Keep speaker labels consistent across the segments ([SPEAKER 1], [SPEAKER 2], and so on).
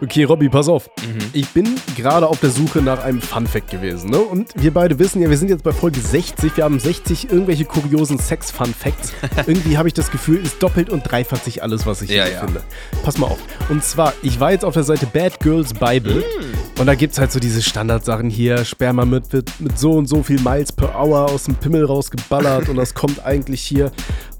[SPEAKER 1] Okay, Robby, pass auf.
[SPEAKER 2] Mhm.
[SPEAKER 1] Ich bin gerade auf der Suche nach einem Fun-Fact gewesen. Ne? Und wir beide wissen ja, wir sind jetzt bei Folge 60. Wir haben 60 irgendwelche kuriosen Sex-Fun-Facts. Irgendwie habe ich das Gefühl, ist doppelt und dreifach sich alles, was ich
[SPEAKER 2] Ja,
[SPEAKER 1] hier
[SPEAKER 2] ja.
[SPEAKER 1] finde. Pass mal auf. Und zwar, ich war jetzt auf der Seite Bad Girls Bible.
[SPEAKER 2] Mm.
[SPEAKER 1] Und da gibt es halt so diese Standardsachen hier. Sperma mit, wird mit so und so viel Miles per Hour aus dem Pimmel rausgeballert. und das kommt eigentlich hier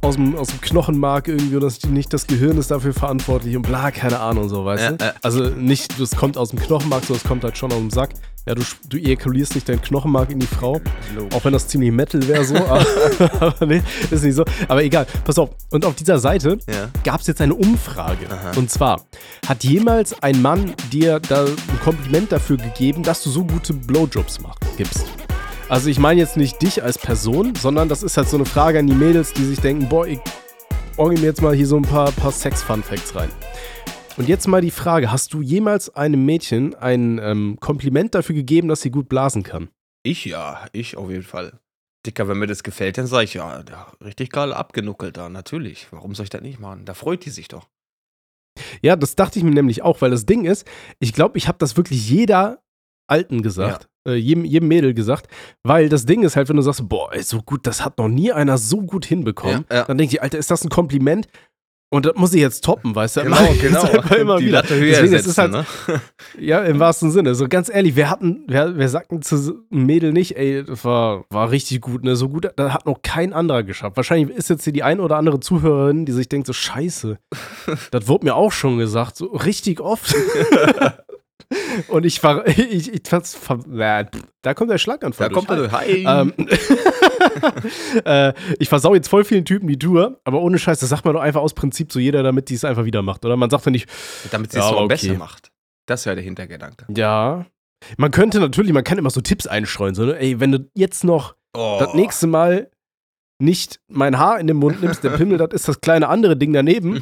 [SPEAKER 1] aus dem, aus dem Knochenmark irgendwie. Und das, nicht das Gehirn ist dafür verantwortlich. Und bla, keine Ahnung, so, weißt
[SPEAKER 2] Ja,
[SPEAKER 1] du?
[SPEAKER 2] ja.
[SPEAKER 1] Also nicht, das kommt aus dem Knochenmark, sondern es kommt halt schon aus dem Sack. Ja, du, du ejakulierst nicht dein Knochenmark in die Frau.
[SPEAKER 2] Logisch.
[SPEAKER 1] Auch wenn das ziemlich Metal wäre so. aber, aber nee, ist nicht so. Aber egal, pass auf. Und auf dieser Seite
[SPEAKER 2] Ja.
[SPEAKER 1] gab es jetzt eine Umfrage.
[SPEAKER 2] Aha.
[SPEAKER 1] Und zwar, hat jemals ein Mann dir da ein Kompliment dafür gegeben, dass du so gute Blowjobs machst, gibst? Also ich meine jetzt nicht dich als Person, sondern das ist halt so eine Frage an die Mädels, die sich denken, boah, ich orgel mir jetzt mal hier so ein paar, paar Sex-Fun-Facts rein. Und jetzt mal die Frage, hast du jemals einem Mädchen ein ähm, Kompliment dafür gegeben, dass sie gut blasen kann?
[SPEAKER 2] Ich ja, ich auf jeden Fall. Dicker, wenn mir das gefällt, dann sage ich ja, ja, richtig geil abgenuckelt da, natürlich. Warum soll ich das nicht machen? Da freut die sich doch.
[SPEAKER 1] Ja, das dachte ich mir nämlich auch, weil das Ding ist, ich glaube, ich habe das wirklich jeder Alten gesagt, äh, jedem, jedem Mädel gesagt, weil das Ding ist halt, wenn du sagst, boah, ey, so gut, das hat noch nie einer so gut hinbekommen,
[SPEAKER 2] Ja, ja.
[SPEAKER 1] dann denke ich, Alter, ist das ein Kompliment? Und das muss ich jetzt toppen, weißt du?
[SPEAKER 2] Genau,
[SPEAKER 1] einfach immer
[SPEAKER 2] die
[SPEAKER 1] wieder.
[SPEAKER 2] Latte höher
[SPEAKER 1] Deswegen, es
[SPEAKER 2] setzen,
[SPEAKER 1] ist halt,
[SPEAKER 2] ne?
[SPEAKER 1] ja, im wahrsten Sinne. So ganz ehrlich, wer hatten, wer, wer sagt denn zu einem Mädel nicht, ey, das war, war richtig gut, ne? So gut, das hat noch kein anderer geschafft. Wahrscheinlich ist jetzt hier die ein oder andere Zuhörerin, die sich denkt, so scheiße. das wurde mir auch schon gesagt, so richtig oft. Und ich war, ich, ich, äh, da kommt der Schlaganfall.
[SPEAKER 2] Da kommt
[SPEAKER 1] durch.
[SPEAKER 2] er, hi.
[SPEAKER 1] Ähm, äh, ich versau jetzt voll vielen Typen die Tour, aber ohne Scheiß, das sagt man doch einfach aus Prinzip so jeder, damit die es einfach wieder macht, oder? Man sagt ja nicht,
[SPEAKER 2] Damit sie
[SPEAKER 1] ja,
[SPEAKER 2] es so
[SPEAKER 1] okay.
[SPEAKER 2] besser macht. Das ist ja der Hintergedanke.
[SPEAKER 1] ja. Man könnte natürlich, man kann immer so Tipps einstreuen, so, ne? ey, wenn du jetzt noch
[SPEAKER 2] Oh.
[SPEAKER 1] das nächste Mal nicht mein Haar in den Mund nimmst, der Pimmel, das ist das kleine andere Ding daneben,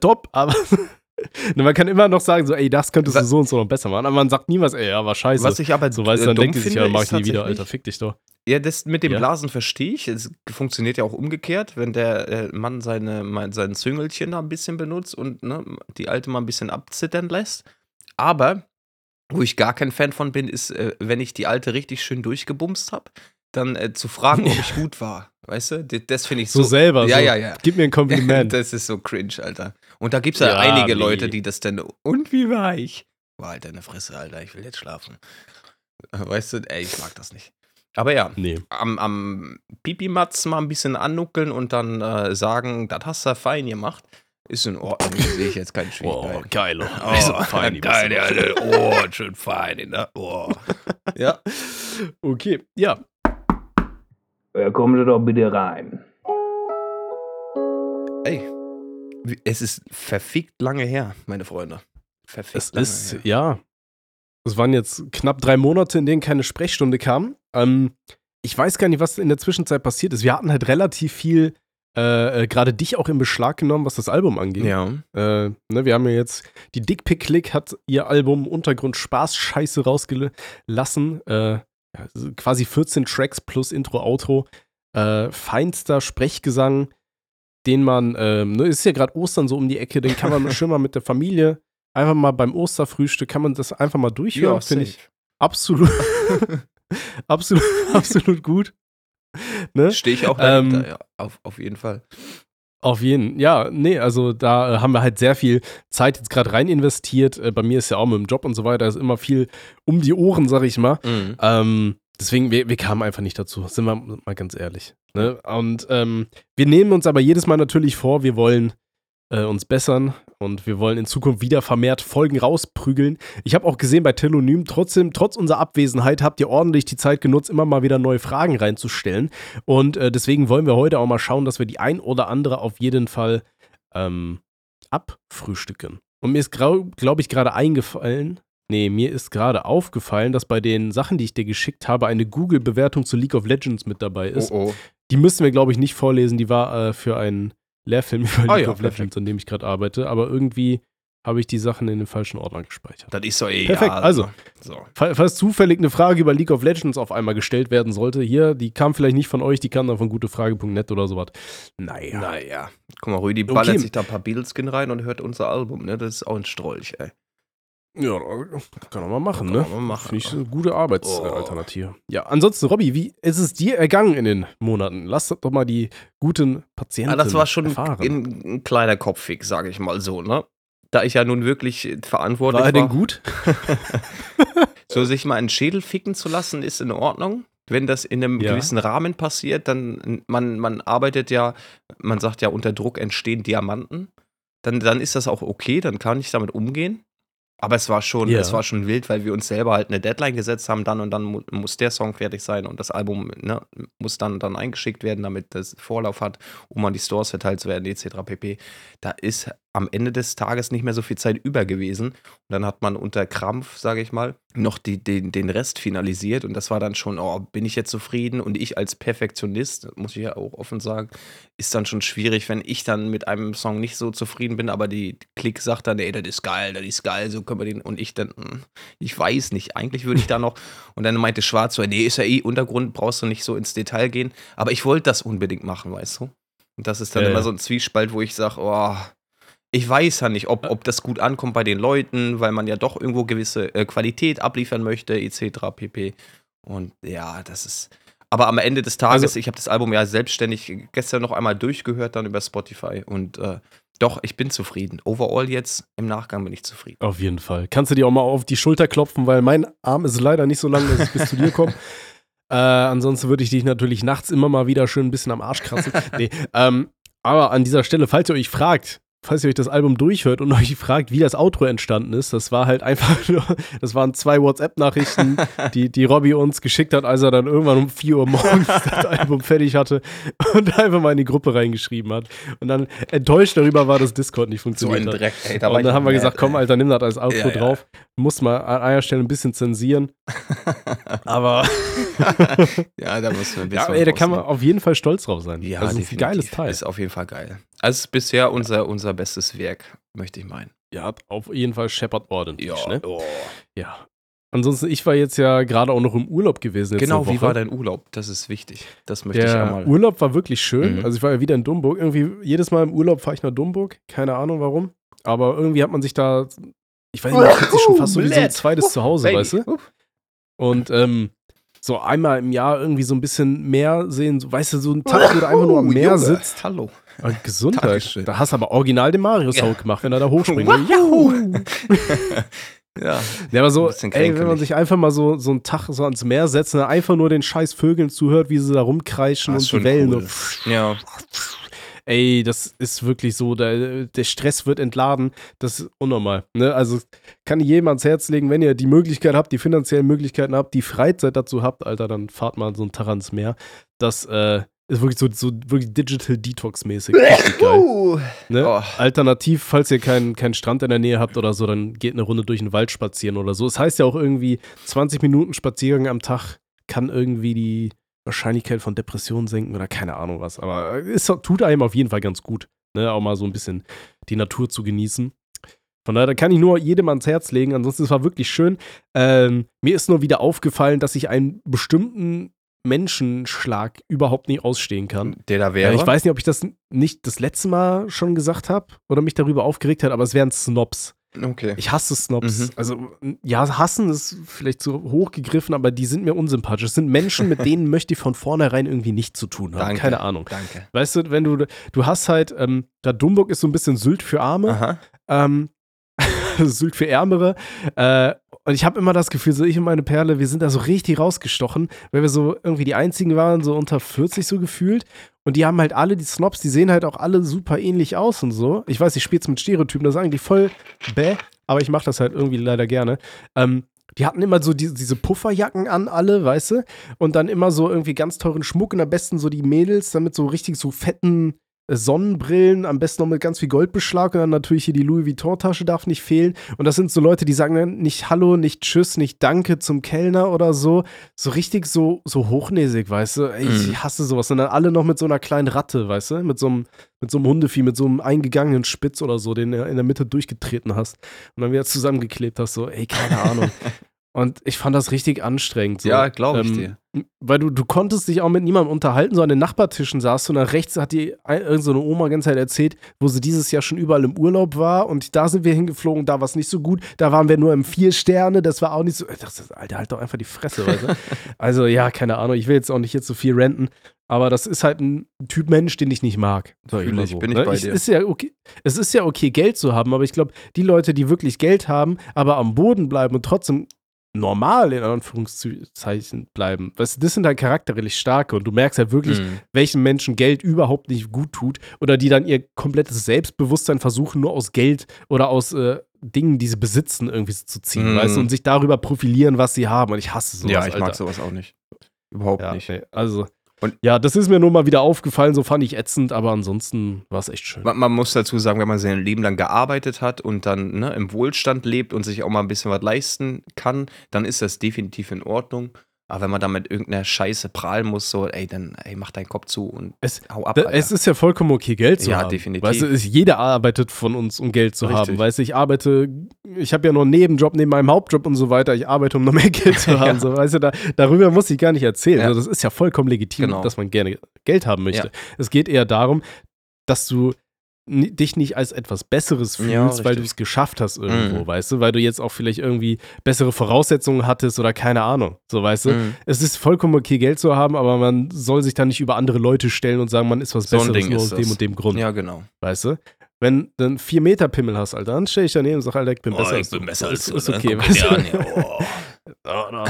[SPEAKER 1] top, aber man kann immer noch sagen, so, ey, das könntest du so und so noch besser machen, aber man sagt niemals, ey, ja, war scheiße.
[SPEAKER 2] Was ich aber
[SPEAKER 1] so, weißt
[SPEAKER 2] äh,
[SPEAKER 1] dann denkt sich, ja, mach ich nie wieder, Alter, fick dich doch.
[SPEAKER 2] Ja, das mit dem
[SPEAKER 1] Ja.
[SPEAKER 2] Blasen verstehe ich. Es funktioniert ja auch umgekehrt, wenn der äh, Mann seine, sein Züngelchen da ein bisschen benutzt und ne, die alte mal ein bisschen abzittern lässt. Aber, wo ich gar kein Fan von bin, ist, äh, wenn ich die alte richtig schön durchgebumst habe, dann äh, zu fragen, ob ich gut war. Weißt du? Das, das finde ich
[SPEAKER 1] So,
[SPEAKER 2] so.
[SPEAKER 1] selber,
[SPEAKER 2] Ja,
[SPEAKER 1] so.
[SPEAKER 2] ja, ja.
[SPEAKER 1] Gib mir ein Kompliment.
[SPEAKER 2] das ist so cringe, Alter. Und da gibt es ja,
[SPEAKER 1] Ja,
[SPEAKER 2] einige
[SPEAKER 1] nee.
[SPEAKER 2] Leute, die das dann. Und wie war ich? War halt deine Fresse, Alter, ich will jetzt schlafen. Weißt du, ey, ich mag das nicht. Aber ja,
[SPEAKER 1] nee.
[SPEAKER 2] am, am Pipi-Matz mal ein bisschen annuckeln und dann äh, sagen, das hast du fein gemacht, ist in Ordnung. Sehe ich jetzt keinen
[SPEAKER 1] Oh,
[SPEAKER 2] Schwierigkeiten.
[SPEAKER 1] geil.
[SPEAKER 2] Oh,
[SPEAKER 1] auch fein,
[SPEAKER 2] geil, ja, oh, schön fein, ne? Oh. Ja.
[SPEAKER 1] Okay, ja.
[SPEAKER 3] Ja, kommen Sie doch bitte rein.
[SPEAKER 2] Ey, wie- es ist verfickt lange her, meine Freunde. Verfickt
[SPEAKER 1] Es
[SPEAKER 2] lange
[SPEAKER 1] ist,
[SPEAKER 2] her.
[SPEAKER 1] ja. Es waren jetzt knapp drei Monate, in denen keine Sprechstunde kam. Ähm, ich weiß gar nicht, was in der Zwischenzeit passiert ist. Wir hatten halt relativ viel, äh, äh, gerade dich auch in Beschlag genommen, was das Album angeht.
[SPEAKER 2] Ja.
[SPEAKER 1] Äh, ne, wir haben ja jetzt, die Dickpick Click hat ihr Album Untergrund Spaß Scheiße rausgelassen. Äh, quasi 14 Tracks plus Intro, Outro. Äh, feinster Sprechgesang, den man, ähm, ne, ist ja gerade Ostern so um die Ecke, den kann man schön mal mit der Familie, einfach mal beim Osterfrühstück, kann man das einfach mal durchhören, finde ich absolut, absolut, absolut gut. Ne?
[SPEAKER 2] Stehe ich auch
[SPEAKER 1] Ähm,
[SPEAKER 2] dahinter, ja. Auf, auf jeden Fall.
[SPEAKER 1] Auf jeden, ja, nee, also da äh, haben wir halt sehr viel Zeit jetzt gerade rein investiert. Äh, bei mir ist ja auch mit dem Job und so weiter, ist immer viel um die Ohren, sag ich mal.
[SPEAKER 2] Mhm.
[SPEAKER 1] Ähm, deswegen, wir, wir kamen einfach nicht dazu, sind wir mal ganz ehrlich. Ne? Und ähm, wir nehmen uns aber jedes Mal natürlich vor, wir wollen äh, uns bessern und wir wollen in Zukunft wieder vermehrt Folgen rausprügeln. Ich habe auch gesehen bei Telonym, trotzdem, trotz unserer Abwesenheit habt ihr ordentlich die Zeit genutzt, immer mal wieder neue Fragen reinzustellen. Und äh, deswegen wollen wir heute auch mal schauen, dass wir die ein oder andere auf jeden Fall ähm, abfrühstücken. Und mir ist, glaube ich, gerade eingefallen, nee, mir ist gerade aufgefallen, dass bei den Sachen, die ich dir geschickt habe, eine Google-Bewertung zu League of Legends mit dabei ist.
[SPEAKER 2] Oh, oh.
[SPEAKER 1] Die müssen wir, glaube ich, nicht vorlesen. Die war äh, für einen Lehrfilm über
[SPEAKER 2] Ah
[SPEAKER 1] League
[SPEAKER 2] ja,
[SPEAKER 1] of Legends,
[SPEAKER 2] perfekt.
[SPEAKER 1] an dem ich gerade arbeite. Aber irgendwie habe ich die Sachen in den falschen Ordner gespeichert.
[SPEAKER 2] Das ist so egal.
[SPEAKER 1] Perfekt, also.
[SPEAKER 2] So.
[SPEAKER 1] Fall- Falls zufällig eine Frage über League of Legends auf einmal gestellt werden sollte, hier, die kam vielleicht nicht von euch, die kam dann von gutefrage.net oder sowas. Naja.
[SPEAKER 2] Naja. Guck mal, Rüdi
[SPEAKER 1] Okay.
[SPEAKER 2] ballert sich da ein paar Beatleskin rein und hört unser Album, ne? Das ist auch ein Strolch, ey.
[SPEAKER 1] Ja, kann man mal machen,
[SPEAKER 2] Kann
[SPEAKER 1] ne?
[SPEAKER 2] man machen,
[SPEAKER 1] Finde ich
[SPEAKER 2] ne?
[SPEAKER 1] eine gute Arbeitsalternative. Ja, ansonsten, Robby, wie ist es dir ergangen in den Monaten? Lass doch mal die guten Patienten
[SPEAKER 2] Ja, das war schon
[SPEAKER 1] erfahren.
[SPEAKER 2] ein, ein kleiner Kopfweg, sage ich mal so, ne? Da ich ja nun wirklich verantwortlich
[SPEAKER 1] war
[SPEAKER 2] war.
[SPEAKER 1] er denn gut?
[SPEAKER 2] So sich mal einen Schädel ficken zu lassen, ist in Ordnung. Wenn das in einem
[SPEAKER 1] Ja.
[SPEAKER 2] gewissen Rahmen passiert, dann man, man arbeitet ja, man sagt ja, unter Druck entstehen Diamanten. Dann, dann ist das auch okay, dann kann ich damit umgehen. Aber es war schon,
[SPEAKER 1] Ja.
[SPEAKER 2] es war schon wild, weil wir uns selber halt eine Deadline gesetzt haben, dann und dann mu muss der Song fertig sein und das Album ne, muss dann, dann eingeschickt werden, damit das Vorlauf hat, um an die Stores verteilt zu werden, etc. pp. Da ist am Ende des Tages nicht mehr so viel Zeit über gewesen. Und dann hat man unter Krampf, sage ich mal, noch die, den, den Rest finalisiert. Und das war dann schon, oh, bin ich jetzt zufrieden? Und ich als Perfektionist, muss ich ja auch offen sagen, ist dann schon schwierig, wenn ich dann mit einem Song nicht so zufrieden bin, aber die Klick sagt dann, ey, das ist geil, das ist geil, so können wir den. Und ich dann, hm, ich weiß nicht, eigentlich würde ich da noch. Und dann meinte Schwarz so, nee, ist ja eh Untergrund, brauchst du nicht so ins Detail gehen. Aber ich wollte das unbedingt machen, weißt du? Und das ist dann
[SPEAKER 1] Ja,
[SPEAKER 2] immer
[SPEAKER 1] ja.
[SPEAKER 2] so ein Zwiespalt, wo ich sage, oh, ich weiß ja nicht, ob, ob das gut ankommt bei den Leuten, weil man ja doch irgendwo gewisse äh, Qualität abliefern möchte, etc. pp. Und ja, das ist. Aber am Ende des Tages,
[SPEAKER 1] Also-
[SPEAKER 2] ich habe das Album ja selbstständig gestern noch einmal durchgehört, dann über Spotify. Und äh, doch, ich bin zufrieden. Overall jetzt, im Nachgang bin ich zufrieden.
[SPEAKER 1] Auf jeden Fall. Kannst du dir auch mal auf die Schulter klopfen, weil mein Arm ist leider nicht so lang, dass ich bis zu dir komme. Äh, ansonsten würde ich dich natürlich nachts immer mal wieder schön ein bisschen am Arsch kratzen. nee, ähm, aber an dieser Stelle, falls ihr euch fragt, falls ihr euch das Album durchhört und euch fragt, wie das Outro entstanden ist, das war halt einfach nur, das waren zwei WhatsApp-Nachrichten, die, die Robby uns geschickt hat, als er dann irgendwann um 4 Uhr morgens das Album fertig hatte und einfach mal in die Gruppe reingeschrieben hat. Und dann enttäuscht darüber war, dass Discord nicht funktioniert hat.
[SPEAKER 2] Dreck, ey.
[SPEAKER 1] und dann haben wir gesagt, komm, Alter, nimm das als Outro
[SPEAKER 2] Ja, ja.
[SPEAKER 1] drauf. Muss mal an einer Stelle ein bisschen zensieren. Aber
[SPEAKER 2] ja, da müssen wir ein
[SPEAKER 1] ja,
[SPEAKER 2] bisschen.
[SPEAKER 1] ey, da kann man
[SPEAKER 2] rausnehmen.
[SPEAKER 1] auf jeden Fall stolz drauf sein.
[SPEAKER 2] Ja,
[SPEAKER 1] also ein
[SPEAKER 2] definitiv.
[SPEAKER 1] geiles Teil.
[SPEAKER 2] Ist auf jeden Fall geil. Also ist bisher unser, unser bestes Werk, möchte ich meinen.
[SPEAKER 1] Ja, auf jeden Fall Shepard ordentlich. ne?
[SPEAKER 2] oh.
[SPEAKER 1] Ja. Ansonsten, ich war jetzt ja gerade auch noch im Urlaub gewesen.
[SPEAKER 2] Genau, wie war dein Urlaub? Das ist wichtig. Das möchte ich
[SPEAKER 1] Der
[SPEAKER 2] einmal.
[SPEAKER 1] Urlaub war wirklich schön.
[SPEAKER 2] Mhm.
[SPEAKER 1] Also ich war ja wieder in Dumburg. Irgendwie jedes Mal im Urlaub fahre ich nach Dumburg. Keine Ahnung warum. Aber irgendwie hat man sich da, ich weiß nicht, man fühlt sich schon fast so wie so ein zweites Zuhause,
[SPEAKER 2] Baby.
[SPEAKER 1] weißt du? Und ähm, so einmal im Jahr irgendwie so ein bisschen mehr sehen, so, weißt du, so ein Tag, wo du einfach nur am
[SPEAKER 2] Oh,
[SPEAKER 1] Meer
[SPEAKER 2] Junge.
[SPEAKER 1] sitzt.
[SPEAKER 2] Hallo.
[SPEAKER 1] Ah, Gesundheit.
[SPEAKER 2] Dankeschön.
[SPEAKER 1] Da hast du aber original den Mario-Sound
[SPEAKER 2] Ja.
[SPEAKER 1] gemacht, wenn er da hochspringt.
[SPEAKER 2] Wahoo. ja.
[SPEAKER 1] Ja, aber so, ey, wenn man sich einfach mal so, so einen Tag so ans Meer setzt und dann einfach nur den scheiß Vögeln zuhört, wie sie da rumkreischen
[SPEAKER 2] Ah,
[SPEAKER 1] und die Wellen
[SPEAKER 2] cool.
[SPEAKER 1] so.
[SPEAKER 2] Ja.
[SPEAKER 1] Ey, das ist wirklich so, der, der Stress wird entladen, das ist unnormal. Ne? Also kann ich jedem ans Herz legen, wenn ihr die Möglichkeit habt, die finanziellen Möglichkeiten habt, die Freizeit dazu habt, Alter, dann fahrt mal so einen Tag ans Meer. Das äh, ist wirklich so, so wirklich Digital Detox-mäßig. Ne?
[SPEAKER 2] Oh.
[SPEAKER 1] Alternativ, falls ihr keinen keinen Strand in der Nähe habt oder so, dann geht eine Runde durch den Wald spazieren oder so. Es heißt ja auch irgendwie, 20 Minuten Spaziergang am Tag kann irgendwie die Wahrscheinlichkeit von Depressionen senken oder keine Ahnung was. Aber es tut einem auf jeden Fall ganz gut, ne? auch mal so ein bisschen die Natur zu genießen. Von daher da kann ich nur jedem ans Herz legen. Ansonsten, es war wirklich schön. Ähm, mir ist nur wieder aufgefallen, dass ich einen bestimmten Menschenschlag überhaupt nicht ausstehen kann.
[SPEAKER 2] Der da wäre.
[SPEAKER 1] ich weiß nicht, ob ich das nicht das letzte Mal schon gesagt habe oder mich darüber aufgeregt hat, aber es wären Snobs.
[SPEAKER 2] Okay.
[SPEAKER 1] Ich hasse Snobs.
[SPEAKER 2] Mhm.
[SPEAKER 1] Also, ja, hassen ist vielleicht zu hoch gegriffen, aber die sind mir unsympathisch. Es sind Menschen, mit denen möchte ich von vornherein irgendwie nichts zu tun haben.
[SPEAKER 2] Danke.
[SPEAKER 1] Keine Ahnung.
[SPEAKER 2] Danke.
[SPEAKER 1] Weißt du, wenn du, du hast halt, ähm, da Dumburg ist so ein bisschen Sylt für Arme, ähm, Sylt für Ärmere. Äh, und ich habe immer das Gefühl, so ich und meine Perle, wir sind da so richtig rausgestochen, weil wir so irgendwie die einzigen waren, so unter 40 so gefühlt. Und die haben halt alle, die Snobs, die sehen halt auch alle super ähnlich aus und so. Ich weiß, ich spiele jetzt mit Stereotypen, das ist eigentlich voll bäh, aber ich mache das halt irgendwie leider gerne. Ähm, die hatten immer so die, diese Pufferjacken an, alle, weißt du? Und dann immer so irgendwie ganz teuren Schmuck und am besten so die Mädels, damit so richtig so fetten Sonnenbrillen, am besten noch mit ganz viel Goldbeschlag und dann natürlich hier die Louis Vuitton-Tasche darf nicht fehlen. Und das sind so Leute, die sagen dann nicht Hallo, nicht Tschüss, nicht Danke zum Kellner oder so. So richtig so, so hochnäsig, weißt du? Ey, ich
[SPEAKER 2] Mhm.
[SPEAKER 1] hasse sowas. Und dann alle noch mit so einer kleinen Ratte, weißt du? Mit so einem, mit so einem Hundevieh, mit so einem eingegangenen Spitz oder so, den du in der Mitte durchgetreten hast und dann wieder zusammengeklebt hast. So, ey, keine Ahnung. Und ich fand das richtig anstrengend. So.
[SPEAKER 2] Ja, glaube ich
[SPEAKER 1] Ähm,
[SPEAKER 2] dir.
[SPEAKER 1] Weil du, du konntest dich auch mit niemandem unterhalten, so an den Nachbartischen saßt du und nach rechts hat die ein- irgend so Oma ganz Zeit erzählt, wo sie dieses Jahr schon überall im Urlaub war und da sind wir hingeflogen, da war es nicht so gut, da waren wir nur im Vier Sterne, das war auch nicht so. Ich dachte, Alter, halt doch einfach die Fresse, weißt du? Also ja, keine Ahnung, ich will jetzt auch nicht jetzt so viel renten, aber das ist halt ein Typ Mensch, den ich nicht mag. Sag ich mal so,
[SPEAKER 2] bin ich
[SPEAKER 1] ne?
[SPEAKER 2] bei
[SPEAKER 1] Ich,
[SPEAKER 2] dir.
[SPEAKER 1] ist ja okay, es ist ja okay, Geld zu haben, aber ich glaube, die Leute, die wirklich Geld haben, aber am Boden bleiben und trotzdem normal in Anführungszeichen bleiben. Weißt du, das sind halt charakterlich starke und du merkst halt wirklich,
[SPEAKER 2] Mhm.
[SPEAKER 1] welchen Menschen Geld überhaupt nicht gut tut oder die dann ihr komplettes Selbstbewusstsein versuchen, nur aus Geld oder aus äh, Dingen, die sie besitzen, irgendwie zu ziehen,
[SPEAKER 2] Mhm.
[SPEAKER 1] weißt du, und sich darüber profilieren, was sie haben. Und ich hasse sowas.
[SPEAKER 2] ja, ich
[SPEAKER 1] Alter.
[SPEAKER 2] mag sowas auch nicht. Überhaupt
[SPEAKER 1] Ja,
[SPEAKER 2] nicht.
[SPEAKER 1] nee, also.
[SPEAKER 2] Und-
[SPEAKER 1] ja, das ist mir nur mal wieder aufgefallen, so fand ich ätzend, aber ansonsten war es echt schön.
[SPEAKER 2] Man, man muss dazu sagen, wenn man sein Leben lang gearbeitet hat und dann ne, im Wohlstand lebt und sich auch mal ein bisschen was leisten kann, dann ist das definitiv in Ordnung. Aber wenn man da mit irgendeiner Scheiße prahlen muss, so, ey, dann ey, mach deinen Kopf zu und
[SPEAKER 1] Es-
[SPEAKER 2] hau ab.
[SPEAKER 1] Da-. Es ist ja vollkommen okay, Geld zu
[SPEAKER 2] Ja,
[SPEAKER 1] haben.
[SPEAKER 2] definitiv.
[SPEAKER 1] Weißt du, jeder arbeitet von uns, um Geld zu
[SPEAKER 2] Richtig.
[SPEAKER 1] haben. Weißt du, ich arbeite, ich habe ja noch einen Nebenjob neben meinem Hauptjob und so weiter. Ich arbeite, um noch mehr Geld zu haben.
[SPEAKER 2] Ja.
[SPEAKER 1] so, weißt du, da, darüber muss ich gar nicht erzählen.
[SPEAKER 2] Ja.
[SPEAKER 1] Also, das ist ja vollkommen legitim,
[SPEAKER 2] Genau.
[SPEAKER 1] dass man gerne Geld haben möchte.
[SPEAKER 2] Ja.
[SPEAKER 1] Es geht eher darum, dass du dich nicht als etwas Besseres fühlst,
[SPEAKER 2] Ja,
[SPEAKER 1] weil du es geschafft hast irgendwo,
[SPEAKER 2] Mhm.
[SPEAKER 1] weißt du, weil du jetzt auch vielleicht irgendwie bessere Voraussetzungen hattest oder keine Ahnung, so weißt du.
[SPEAKER 2] Mhm.
[SPEAKER 1] Es ist vollkommen okay, Geld zu haben, aber man soll sich da nicht über andere Leute stellen und sagen, man ist was
[SPEAKER 2] So
[SPEAKER 1] Besseres nur
[SPEAKER 2] ist
[SPEAKER 1] aus dem und dem Grund,
[SPEAKER 2] Ja, genau.
[SPEAKER 1] weißt du? Wenn du einen 4 Meter Pimmel hast, Alter, dann stell ich daneben und sag, Alter, ich bin
[SPEAKER 2] Oh,
[SPEAKER 1] besser
[SPEAKER 2] ich
[SPEAKER 1] als du.
[SPEAKER 2] bin besser
[SPEAKER 1] So,
[SPEAKER 2] als
[SPEAKER 1] ist,
[SPEAKER 2] du,
[SPEAKER 1] Ist
[SPEAKER 2] ne?
[SPEAKER 1] okay, weißt du?
[SPEAKER 2] an, ja, oh.
[SPEAKER 1] Oder-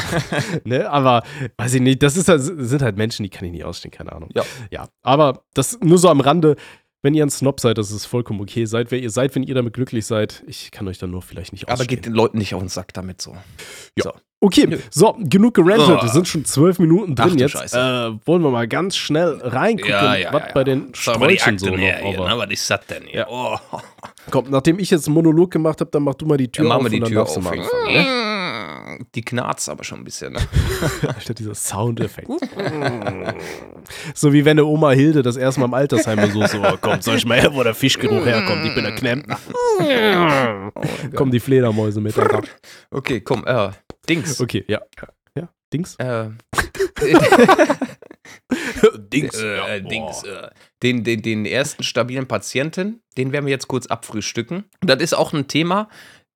[SPEAKER 1] ne, aber weiß ich nicht, das ist halt, sind halt Menschen, die kann ich nicht ausstehen, keine Ahnung.
[SPEAKER 2] Ja.
[SPEAKER 1] ja. Aber das nur so am Rande, wenn ihr ein Snob seid, das ist vollkommen okay. Seid, wer ihr seid, wenn ihr damit glücklich seid. Ich kann euch dann nur vielleicht nicht
[SPEAKER 2] Aber
[SPEAKER 1] ausstehen.
[SPEAKER 2] geht den Leuten nicht auf den Sack damit so.
[SPEAKER 1] Ja.
[SPEAKER 2] So.
[SPEAKER 1] Okay, so, genug gerantet. Wir sind schon zwölf Minuten
[SPEAKER 2] Ach
[SPEAKER 1] drin
[SPEAKER 2] du
[SPEAKER 1] jetzt.
[SPEAKER 2] Scheiße.
[SPEAKER 1] Äh, wollen wir mal ganz schnell reingucken, was bei den
[SPEAKER 2] Sag mal die
[SPEAKER 1] Sträuchern so noch
[SPEAKER 2] her hier, ne? Was ist das denn hier?
[SPEAKER 1] Ja.
[SPEAKER 2] Oh.
[SPEAKER 1] Komm, nachdem ich jetzt einen Monolog gemacht habe, dann mach du mal die Tür
[SPEAKER 2] Dann
[SPEAKER 1] auf
[SPEAKER 2] machen wir die
[SPEAKER 1] dann
[SPEAKER 2] Tür auf.
[SPEAKER 1] anfangen, ne?
[SPEAKER 2] Die knarzt aber schon ein bisschen, ne?
[SPEAKER 1] Statt dieser Soundeffekt. so wie wenn eine Oma Hilde das erste Mal im Altersheim besucht, so, oh, komm, soll ich mal her, wo der Fischgeruch herkommt, ich bin der Klempner. Kommen die Fledermäuse mit, Alter.
[SPEAKER 2] Okay, komm, äh, Dings.
[SPEAKER 1] Okay, ja. Ja, Dings?
[SPEAKER 2] Äh,
[SPEAKER 1] Dings.
[SPEAKER 2] äh, äh. Dings äh, den, den, den ersten stabilen Patienten, den werden wir jetzt kurz abfrühstücken. Das ist auch ein Thema,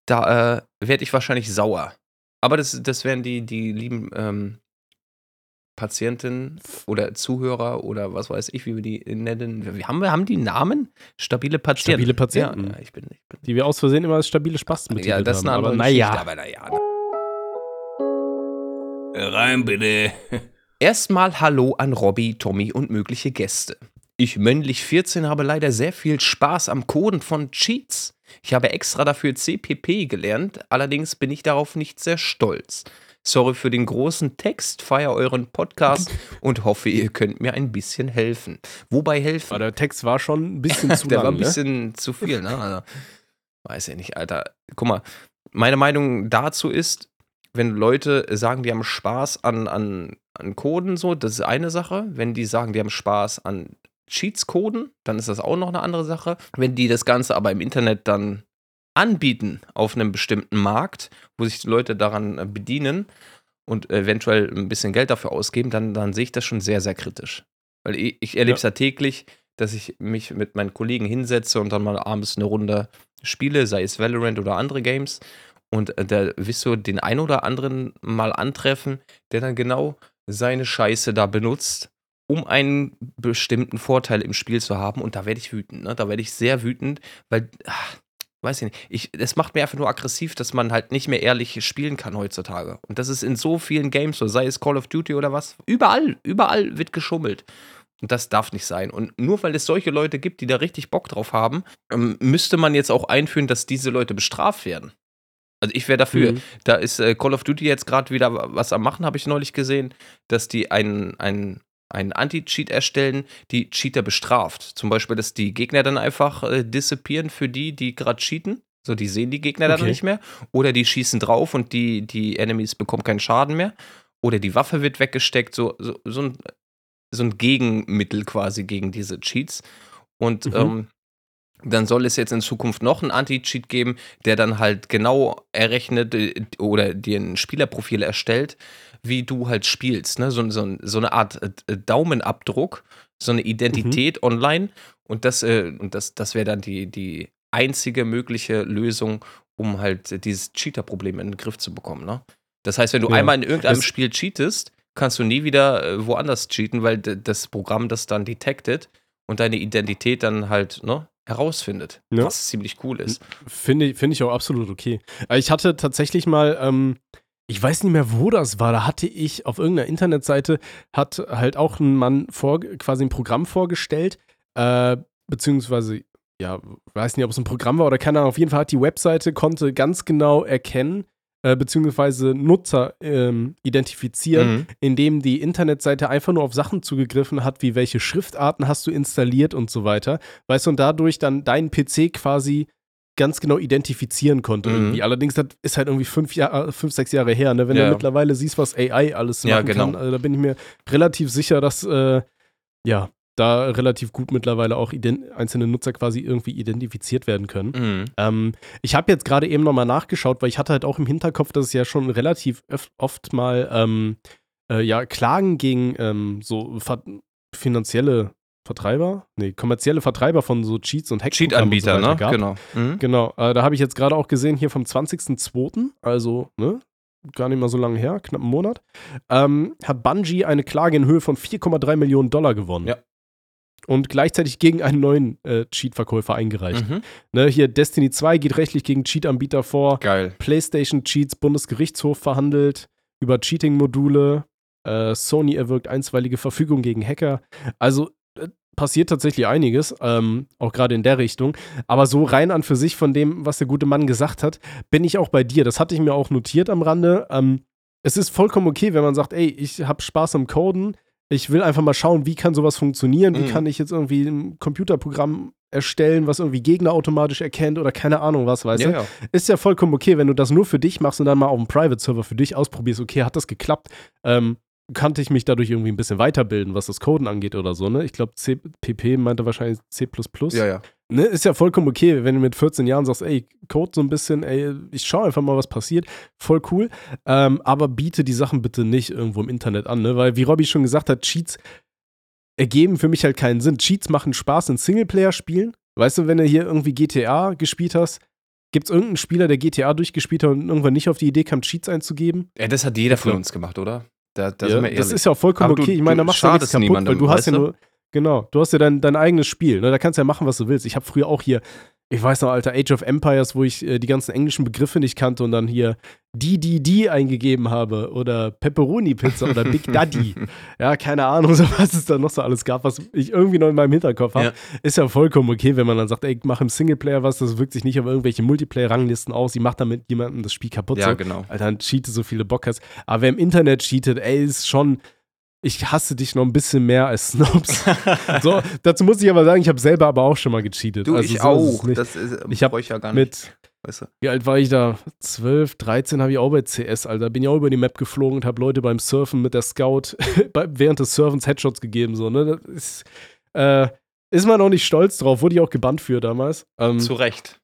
[SPEAKER 2] da äh, werde ich wahrscheinlich sauer. Aber das, das werden die, die lieben ähm, Patienten oder Zuhörer oder was weiß ich, wie wir die nennen. Wir haben, wir haben die Namen? Stabile Patienten.
[SPEAKER 1] Stabile Patienten.
[SPEAKER 2] Ja, ich bin, ich bin
[SPEAKER 1] Die wir aus Versehen immer als stabile Spasten betitelt
[SPEAKER 2] ja, das ist eine
[SPEAKER 1] haben.
[SPEAKER 2] andere
[SPEAKER 1] aber naja.
[SPEAKER 2] aber naja.
[SPEAKER 4] Rein bitte.
[SPEAKER 2] Erstmal Hallo an Robby, Tommy und mögliche Gäste. Ich, männlich 14, habe leider sehr viel Spaß am Coden von Cheats. Ich habe extra dafür CPP gelernt, allerdings bin ich darauf nicht sehr stolz. Sorry für den großen Text, feier euren Podcast und hoffe, ihr könnt mir ein bisschen helfen. Wobei helfen?
[SPEAKER 1] Aber der Text war schon ein bisschen zu
[SPEAKER 2] Der
[SPEAKER 1] lang,
[SPEAKER 2] war ein
[SPEAKER 1] ne?
[SPEAKER 2] bisschen zu viel, ne? Also, weiß ich nicht, Alter. Guck mal, meine Meinung dazu ist, wenn Leute sagen, die haben Spaß an, an, an Coden, so, das ist eine Sache. Wenn die sagen, die haben Spaß an Cheats coden, dann ist das auch noch eine andere Sache. Wenn die das Ganze aber im Internet dann anbieten auf einem bestimmten Markt, wo sich die Leute daran äh, bedienen und eventuell ein bisschen Geld dafür ausgeben, dann, dann sehe ich das schon sehr, sehr kritisch. Weil ich, ich erlebe es ja. täglich, dass ich mich mit meinen Kollegen hinsetze und dann mal abends eine Runde spiele, sei es Valorant oder andere Games. Und äh, da wirst du den einen oder anderen mal antreffen, der dann genau seine Scheiße da benutzt, um einen bestimmten Vorteil im Spiel zu haben. Und da werde ich wütend. Ne? Da werde ich sehr wütend, weil, ach, weiß ich nicht, ich, es macht mir einfach nur aggressiv, dass man halt nicht mehr ehrlich spielen kann heutzutage. Und das ist in so vielen Games so, sei es Call of Duty oder was. Überall, überall wird geschummelt. Und das darf nicht sein. Und nur weil es solche Leute gibt, die da richtig Bock drauf haben, ähm, müsste man jetzt auch einführen, dass diese Leute bestraft werden. Also ich wäre dafür.
[SPEAKER 1] Mhm.
[SPEAKER 2] Da ist äh, Call of Duty jetzt gerade wieder was am machen, habe ich neulich gesehen, dass die einen, einen, einen Anti-Cheat erstellen, die Cheater bestraft. Zum Beispiel, dass die Gegner dann einfach äh, disappieren für die, die gerade cheaten. So, die sehen die Gegner dann
[SPEAKER 1] Okay.
[SPEAKER 2] nicht mehr. Oder die schießen drauf und die, die Enemies bekommen keinen Schaden mehr. Oder die Waffe wird weggesteckt. So, so, so, ein, so ein Gegenmittel quasi gegen diese Cheats. Und
[SPEAKER 1] Mhm.
[SPEAKER 2] ähm, dann soll es jetzt in Zukunft noch einen Anti-Cheat geben, der dann halt genau errechnet äh, oder dir ein Spielerprofil erstellt, wie du halt spielst. Ne? So, so, so eine Art äh, Daumenabdruck, so eine Identität
[SPEAKER 1] Mhm.
[SPEAKER 2] online. Und das, äh, und das, das wäre dann die, die einzige mögliche Lösung, um halt äh, dieses Cheater-Problem in den Griff zu bekommen. Ne? Das heißt, wenn du
[SPEAKER 1] Ja.
[SPEAKER 2] einmal in irgendeinem
[SPEAKER 1] Es-
[SPEAKER 2] Spiel cheatest, kannst du nie wieder äh, woanders cheaten, weil das Programm das dann detected und deine Identität dann halt ne, herausfindet.
[SPEAKER 1] Ja.
[SPEAKER 2] Was ziemlich cool ist.
[SPEAKER 1] Finde ich, finde ich auch absolut okay. Äh, Ich hatte tatsächlich mal, ähm, ich weiß nicht mehr, wo das war, da hatte ich auf irgendeiner Internetseite, hat halt auch ein Mann vor, quasi ein Programm vorgestellt, äh, beziehungsweise, ja, weiß nicht, ob es ein Programm war oder keine Ahnung, auf jeden Fall hat die Webseite, konnte ganz genau erkennen, äh, beziehungsweise Nutzer ähm, identifizieren,
[SPEAKER 2] Mhm.
[SPEAKER 1] indem die Internetseite einfach nur auf Sachen zugegriffen hat, wie welche Schriftarten hast du installiert und so weiter. Weißt du, und dadurch dann deinen PC quasi ganz genau identifizieren konnte.
[SPEAKER 2] Mhm.
[SPEAKER 1] Allerdings, das ist halt irgendwie fünf, Jahr, fünf sechs Jahre her, ne? Wenn
[SPEAKER 2] Ja.
[SPEAKER 1] du mittlerweile siehst, was AI alles machen
[SPEAKER 2] Ja, genau.
[SPEAKER 1] kann, also da bin ich mir relativ sicher, dass äh, ja, da relativ gut mittlerweile auch einzelne Nutzer quasi irgendwie identifiziert werden können.
[SPEAKER 2] Mhm.
[SPEAKER 1] Ähm, ich habe jetzt gerade eben nochmal nachgeschaut, weil ich hatte halt auch im Hinterkopf, dass es ja schon relativ oft mal ähm, äh, ja, Klagen gegen ähm, so finanzielle Vertreiber, nee, kommerzielle Vertreiber von so Cheats und Hacks
[SPEAKER 2] Cheat-Anbieter, ne?
[SPEAKER 1] Gab.
[SPEAKER 2] Genau. Mhm.
[SPEAKER 1] Genau, äh, da habe ich jetzt gerade auch gesehen, hier vom 20.02., also, ne, gar nicht mal so lange her, knapp einen Monat, ähm, hat Bungie eine Klage in Höhe von 4,3 Millionen Dollar gewonnen.
[SPEAKER 2] Ja.
[SPEAKER 1] Und gleichzeitig gegen einen neuen äh, Cheat-Verkäufer eingereicht.
[SPEAKER 2] Mhm.
[SPEAKER 1] Ne, hier Destiny 2 geht rechtlich gegen Cheat-Anbieter vor.
[SPEAKER 2] Geil.
[SPEAKER 1] PlayStation-Cheats, Bundesgerichtshof verhandelt über Cheating-Module. Äh, Sony erwirkt einstweilige Verfügung gegen Hacker. Also passiert tatsächlich einiges, ähm, auch gerade in der Richtung. Aber so rein an für sich von dem, was der gute Mann gesagt hat, bin ich auch bei dir. Das hatte ich mir auch notiert am Rande. Ähm, es ist vollkommen okay, wenn man sagt, ey, ich habe Spaß am Coden. Ich will einfach mal schauen, wie kann sowas funktionieren? Wie
[SPEAKER 2] Mhm.
[SPEAKER 1] kann ich jetzt irgendwie ein Computerprogramm erstellen, was irgendwie Gegner automatisch erkennt oder keine Ahnung was, weißt
[SPEAKER 2] Ja,
[SPEAKER 1] du?
[SPEAKER 2] ja.
[SPEAKER 1] ist ja vollkommen okay, wenn du das nur für dich machst und dann mal auf dem Private-Server für dich ausprobierst, okay, hat das geklappt? Ähm, kannte ich mich dadurch irgendwie ein bisschen weiterbilden, was das Coden angeht oder so, ne? Ich glaube, PP meinte wahrscheinlich C.
[SPEAKER 2] ja, ja.
[SPEAKER 1] Ne? Ist ja vollkommen okay, wenn du mit 14 Jahren sagst, ey, Code so ein bisschen, ey, ich schaue einfach mal, was passiert. Voll cool. Ähm, aber biete die Sachen bitte nicht irgendwo im Internet an, ne? Weil, wie Robby schon gesagt hat, Cheats ergeben für mich halt keinen Sinn. Cheats machen Spaß in Singleplayer-Spielen. Weißt du, wenn du hier irgendwie GTA gespielt hast, gibt es irgendeinen Spieler, der GTA durchgespielt hat und irgendwann nicht auf die Idee kam, Cheats einzugeben?
[SPEAKER 2] ja. Das hat jeder von uns gemacht, oder? Da, da
[SPEAKER 1] Ja, das ist ja auch vollkommen
[SPEAKER 2] Aber du-
[SPEAKER 1] okay. Ich meine, da
[SPEAKER 2] du
[SPEAKER 1] machst du ja nichts kaputt, weil du hast ja
[SPEAKER 2] du?
[SPEAKER 1] nur, genau, du hast ja dein, dein eigenes Spiel. Ne? Da kannst du ja machen, was du willst. Ich habe früher auch hier, ich weiß noch, alter, Age of Empires, wo ich äh, die ganzen englischen Begriffe nicht kannte und dann hier die, die, die eingegeben habe oder Pepperoni-Pizza oder Big Daddy. Ja, keine Ahnung, so was es da noch so alles gab, was ich irgendwie noch in meinem Hinterkopf habe.
[SPEAKER 2] Ja.
[SPEAKER 1] Ist ja vollkommen okay, wenn man dann sagt, ey, ich mach im Singleplayer was, das wirkt sich nicht auf irgendwelche Multiplayer-Ranglisten aus, ich mach damit jemandem das Spiel kaputt.
[SPEAKER 2] ja,
[SPEAKER 1] so.
[SPEAKER 2] genau.
[SPEAKER 1] Alter, dann cheate so viele Bock hast. Aber wer im Internet cheatet, ey, ist schon. Ich hasse dich noch ein bisschen mehr als Snobs. so, dazu muss ich aber sagen, ich habe selber aber auch schon mal gecheatet.
[SPEAKER 2] Du,
[SPEAKER 1] also
[SPEAKER 2] ich
[SPEAKER 1] so ist
[SPEAKER 2] auch.
[SPEAKER 1] nicht.
[SPEAKER 2] Das ist,
[SPEAKER 1] Ich hab
[SPEAKER 2] brauch ich ja gar nicht.
[SPEAKER 1] Mit,
[SPEAKER 2] Weißt du?
[SPEAKER 1] wie alt war ich da? 12, 13 habe ich auch bei CS, Alter. Bin ja auch über die Map geflogen und habe Leute beim Surfen mit der Scout während des Surfens Headshots gegeben. So, ne? Ist, äh, ist man auch nicht stolz drauf. Wurde ich auch gebannt für damals. Ähm,
[SPEAKER 2] Zu Recht.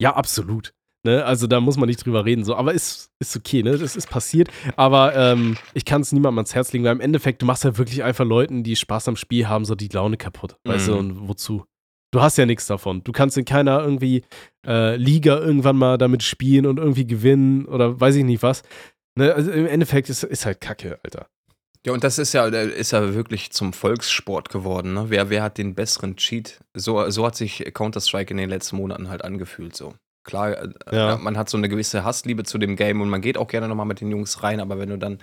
[SPEAKER 1] ja, absolut. Ne? Also da muss man nicht drüber reden. So. Aber ist, ist okay, ne? Das ist passiert. Aber ähm, ich kann es niemandem ans Herz legen, weil im Endeffekt, du machst ja wirklich einfach Leuten, die Spaß am Spiel haben, so die Laune kaputt. Weißt du,
[SPEAKER 2] Mhm.
[SPEAKER 1] und wozu? Du hast ja nichts davon. Du kannst in keiner irgendwie äh, Liga irgendwann mal damit spielen und irgendwie gewinnen oder weiß ich nicht was. Ne? Also im Endeffekt ist, ist halt Kacke, Alter.
[SPEAKER 2] Ja, und das ist ja, der ist ja wirklich zum Volkssport geworden. Ne? Wer, wer hat den besseren Cheat? So, so hat sich Counter-Strike in den letzten Monaten halt angefühlt. So. Klar, äh,
[SPEAKER 1] Ja.
[SPEAKER 2] man hat so eine gewisse Hassliebe zu dem Game und man geht auch gerne nochmal mit den Jungs rein, aber wenn du dann,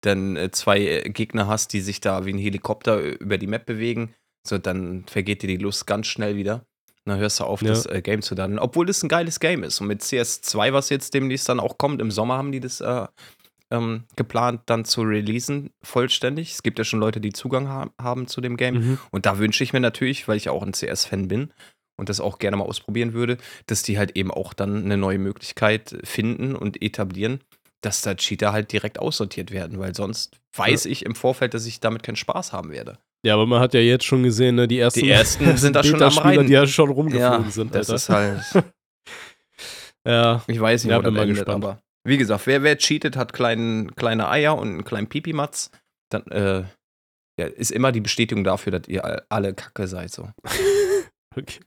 [SPEAKER 2] dann äh, zwei äh, Gegner hast, die sich da wie ein Helikopter äh, über die Map bewegen, so dann vergeht dir die Lust ganz schnell wieder. Dann hörst du auf,
[SPEAKER 1] Ja.
[SPEAKER 2] das äh, Game zu dann. Obwohl das ein geiles Game ist. Und mit CS2, was jetzt demnächst dann auch kommt, im Sommer haben die das äh, ähm, geplant, dann zu releasen, vollständig. Es gibt ja schon Leute, die Zugang ha haben zu dem Game.
[SPEAKER 1] Mhm.
[SPEAKER 2] Und da wünsche ich mir natürlich, weil ich ja auch ein CS-Fan bin und das auch gerne mal ausprobieren würde, dass die halt eben auch dann eine neue Möglichkeit finden und etablieren, dass da Cheater halt direkt aussortiert werden, weil sonst weiß ich im Vorfeld, dass ich damit keinen Spaß haben werde.
[SPEAKER 1] Ja, aber man hat ja jetzt schon gesehen, ne, die ersten,
[SPEAKER 2] Die ersten sind da schon am Rein.
[SPEAKER 1] die ja schon rumgeflogen
[SPEAKER 2] Ja,
[SPEAKER 1] sind.
[SPEAKER 2] das
[SPEAKER 1] Alter.
[SPEAKER 2] ist halt.
[SPEAKER 1] ja,
[SPEAKER 2] Ich weiß nicht,
[SPEAKER 1] Ja,
[SPEAKER 2] wo das
[SPEAKER 1] bin mal
[SPEAKER 2] endet,
[SPEAKER 1] gespannt.
[SPEAKER 2] aber wie gesagt, wer, wer cheatet, hat kleinen, kleine Eier und einen kleinen Pipimatz. Dann äh, ja, ist immer die Bestätigung dafür, dass ihr all- alle Kacke seid. So.
[SPEAKER 1] okay.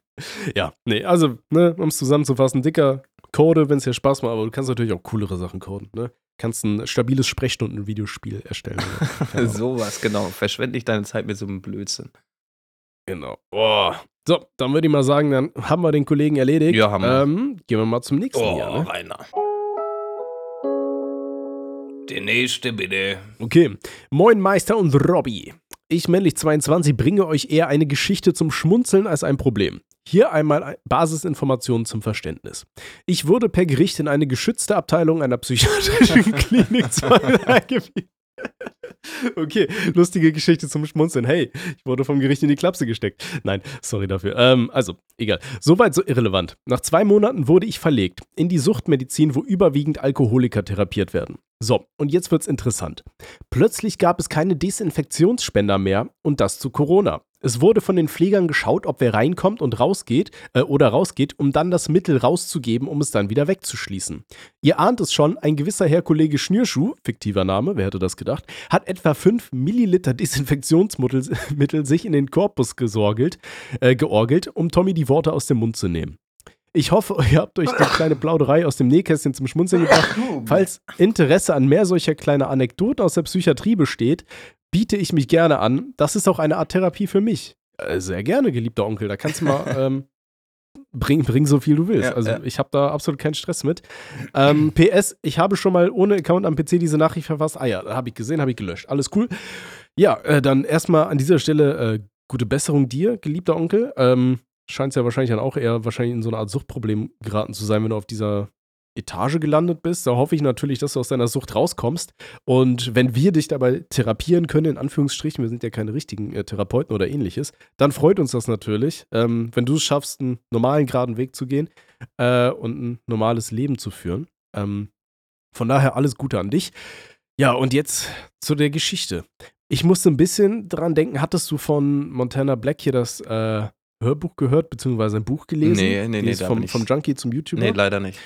[SPEAKER 1] Ja, nee, also, ne, um es zusammenzufassen, dicker Code, wenn es dir Spaß macht, aber du kannst natürlich auch coolere Sachen coden, ne? Kannst ein stabiles Sprechstunden-Videospiel erstellen. Ahnung.
[SPEAKER 2] Sowas, genau. Verschwende nicht deine Zeit mit so einem Blödsinn.
[SPEAKER 1] Genau. Boah. So, dann würde ich mal sagen, dann haben wir den Kollegen erledigt.
[SPEAKER 2] Ja, haben wir.
[SPEAKER 1] Ähm, gehen wir mal zum nächsten
[SPEAKER 2] Oh,
[SPEAKER 1] hier, ne?
[SPEAKER 2] Rainer. Der nächste bitte.
[SPEAKER 1] Okay. Moin Meister und Robby. Ich, männlich 22, bringe euch eher eine Geschichte zum Schmunzeln als ein Problem. Hier einmal Basisinformationen zum Verständnis. Ich wurde per Gericht in eine geschützte Abteilung einer psychiatrischen Klinik eingewiesen. Okay, lustige Geschichte zum Schmunzeln. Hey, ich wurde vom Gericht in die Klapse gesteckt. Nein, sorry dafür. Ähm, also, egal. Soweit so irrelevant. Nach zwei Monaten wurde ich verlegt in die Suchtmedizin, wo überwiegend Alkoholiker therapiert werden. So, und jetzt wird's interessant. Plötzlich gab es keine Desinfektionsspender mehr und das zu Corona. Es wurde von den Pflegern geschaut, ob wer reinkommt und rausgeht äh, oder rausgeht, um dann das Mittel rauszugeben, um es dann wieder wegzuschließen. Ihr ahnt es schon, ein gewisser Herr Kollege Schnürschuh, fiktiver Name, wer hätte das gedacht, hat etwa 5 Milliliter Desinfektionsmittel Mittel sich in den Korpus gesorgelt, äh, georgelt, um Tommy die Worte aus dem Mund zu nehmen. Ich hoffe, ihr habt euch die kleine Plauderei aus dem Nähkästchen zum Schmunzeln gebracht. Falls Interesse an mehr solcher kleiner Anekdoten aus der Psychiatrie besteht, biete ich mich gerne an. Das ist auch eine Art Therapie für mich. Äh, Sehr gerne, geliebter Onkel. Da kannst du mal ähm, bring, bring so viel du willst.
[SPEAKER 2] Ja,
[SPEAKER 1] also
[SPEAKER 2] ja.
[SPEAKER 1] ich habe da absolut keinen Stress mit. Ähm, PS, ich habe schon mal ohne Account am PC diese Nachricht verfasst. Ah ja, habe ich gesehen, habe ich gelöscht. Alles cool. Ja, äh, dann erstmal an dieser Stelle äh, gute Besserung dir, geliebter Onkel. Ähm, Scheint ja wahrscheinlich dann auch eher wahrscheinlich in so eine Art Suchtproblem geraten zu sein, wenn du auf dieser Etage gelandet bist. Da hoffe ich natürlich, dass du aus deiner Sucht rauskommst. Und wenn wir dich dabei therapieren können, in Anführungsstrichen, wir sind ja keine richtigen äh, Therapeuten oder ähnliches, dann freut uns das natürlich, ähm, wenn du es schaffst, einen normalen, geraden Weg zu gehen äh, und ein normales Leben zu führen. Ähm, von daher alles Gute an dich. Ja, und jetzt zu der Geschichte. Ich musste ein bisschen dran denken, hattest du von Montana Black hier das äh, Hörbuch gehört, beziehungsweise ein Buch gelesen?
[SPEAKER 2] Nee, nee, nee,
[SPEAKER 1] vom, vom Junkie zum YouTuber?
[SPEAKER 2] Nee, leider nicht.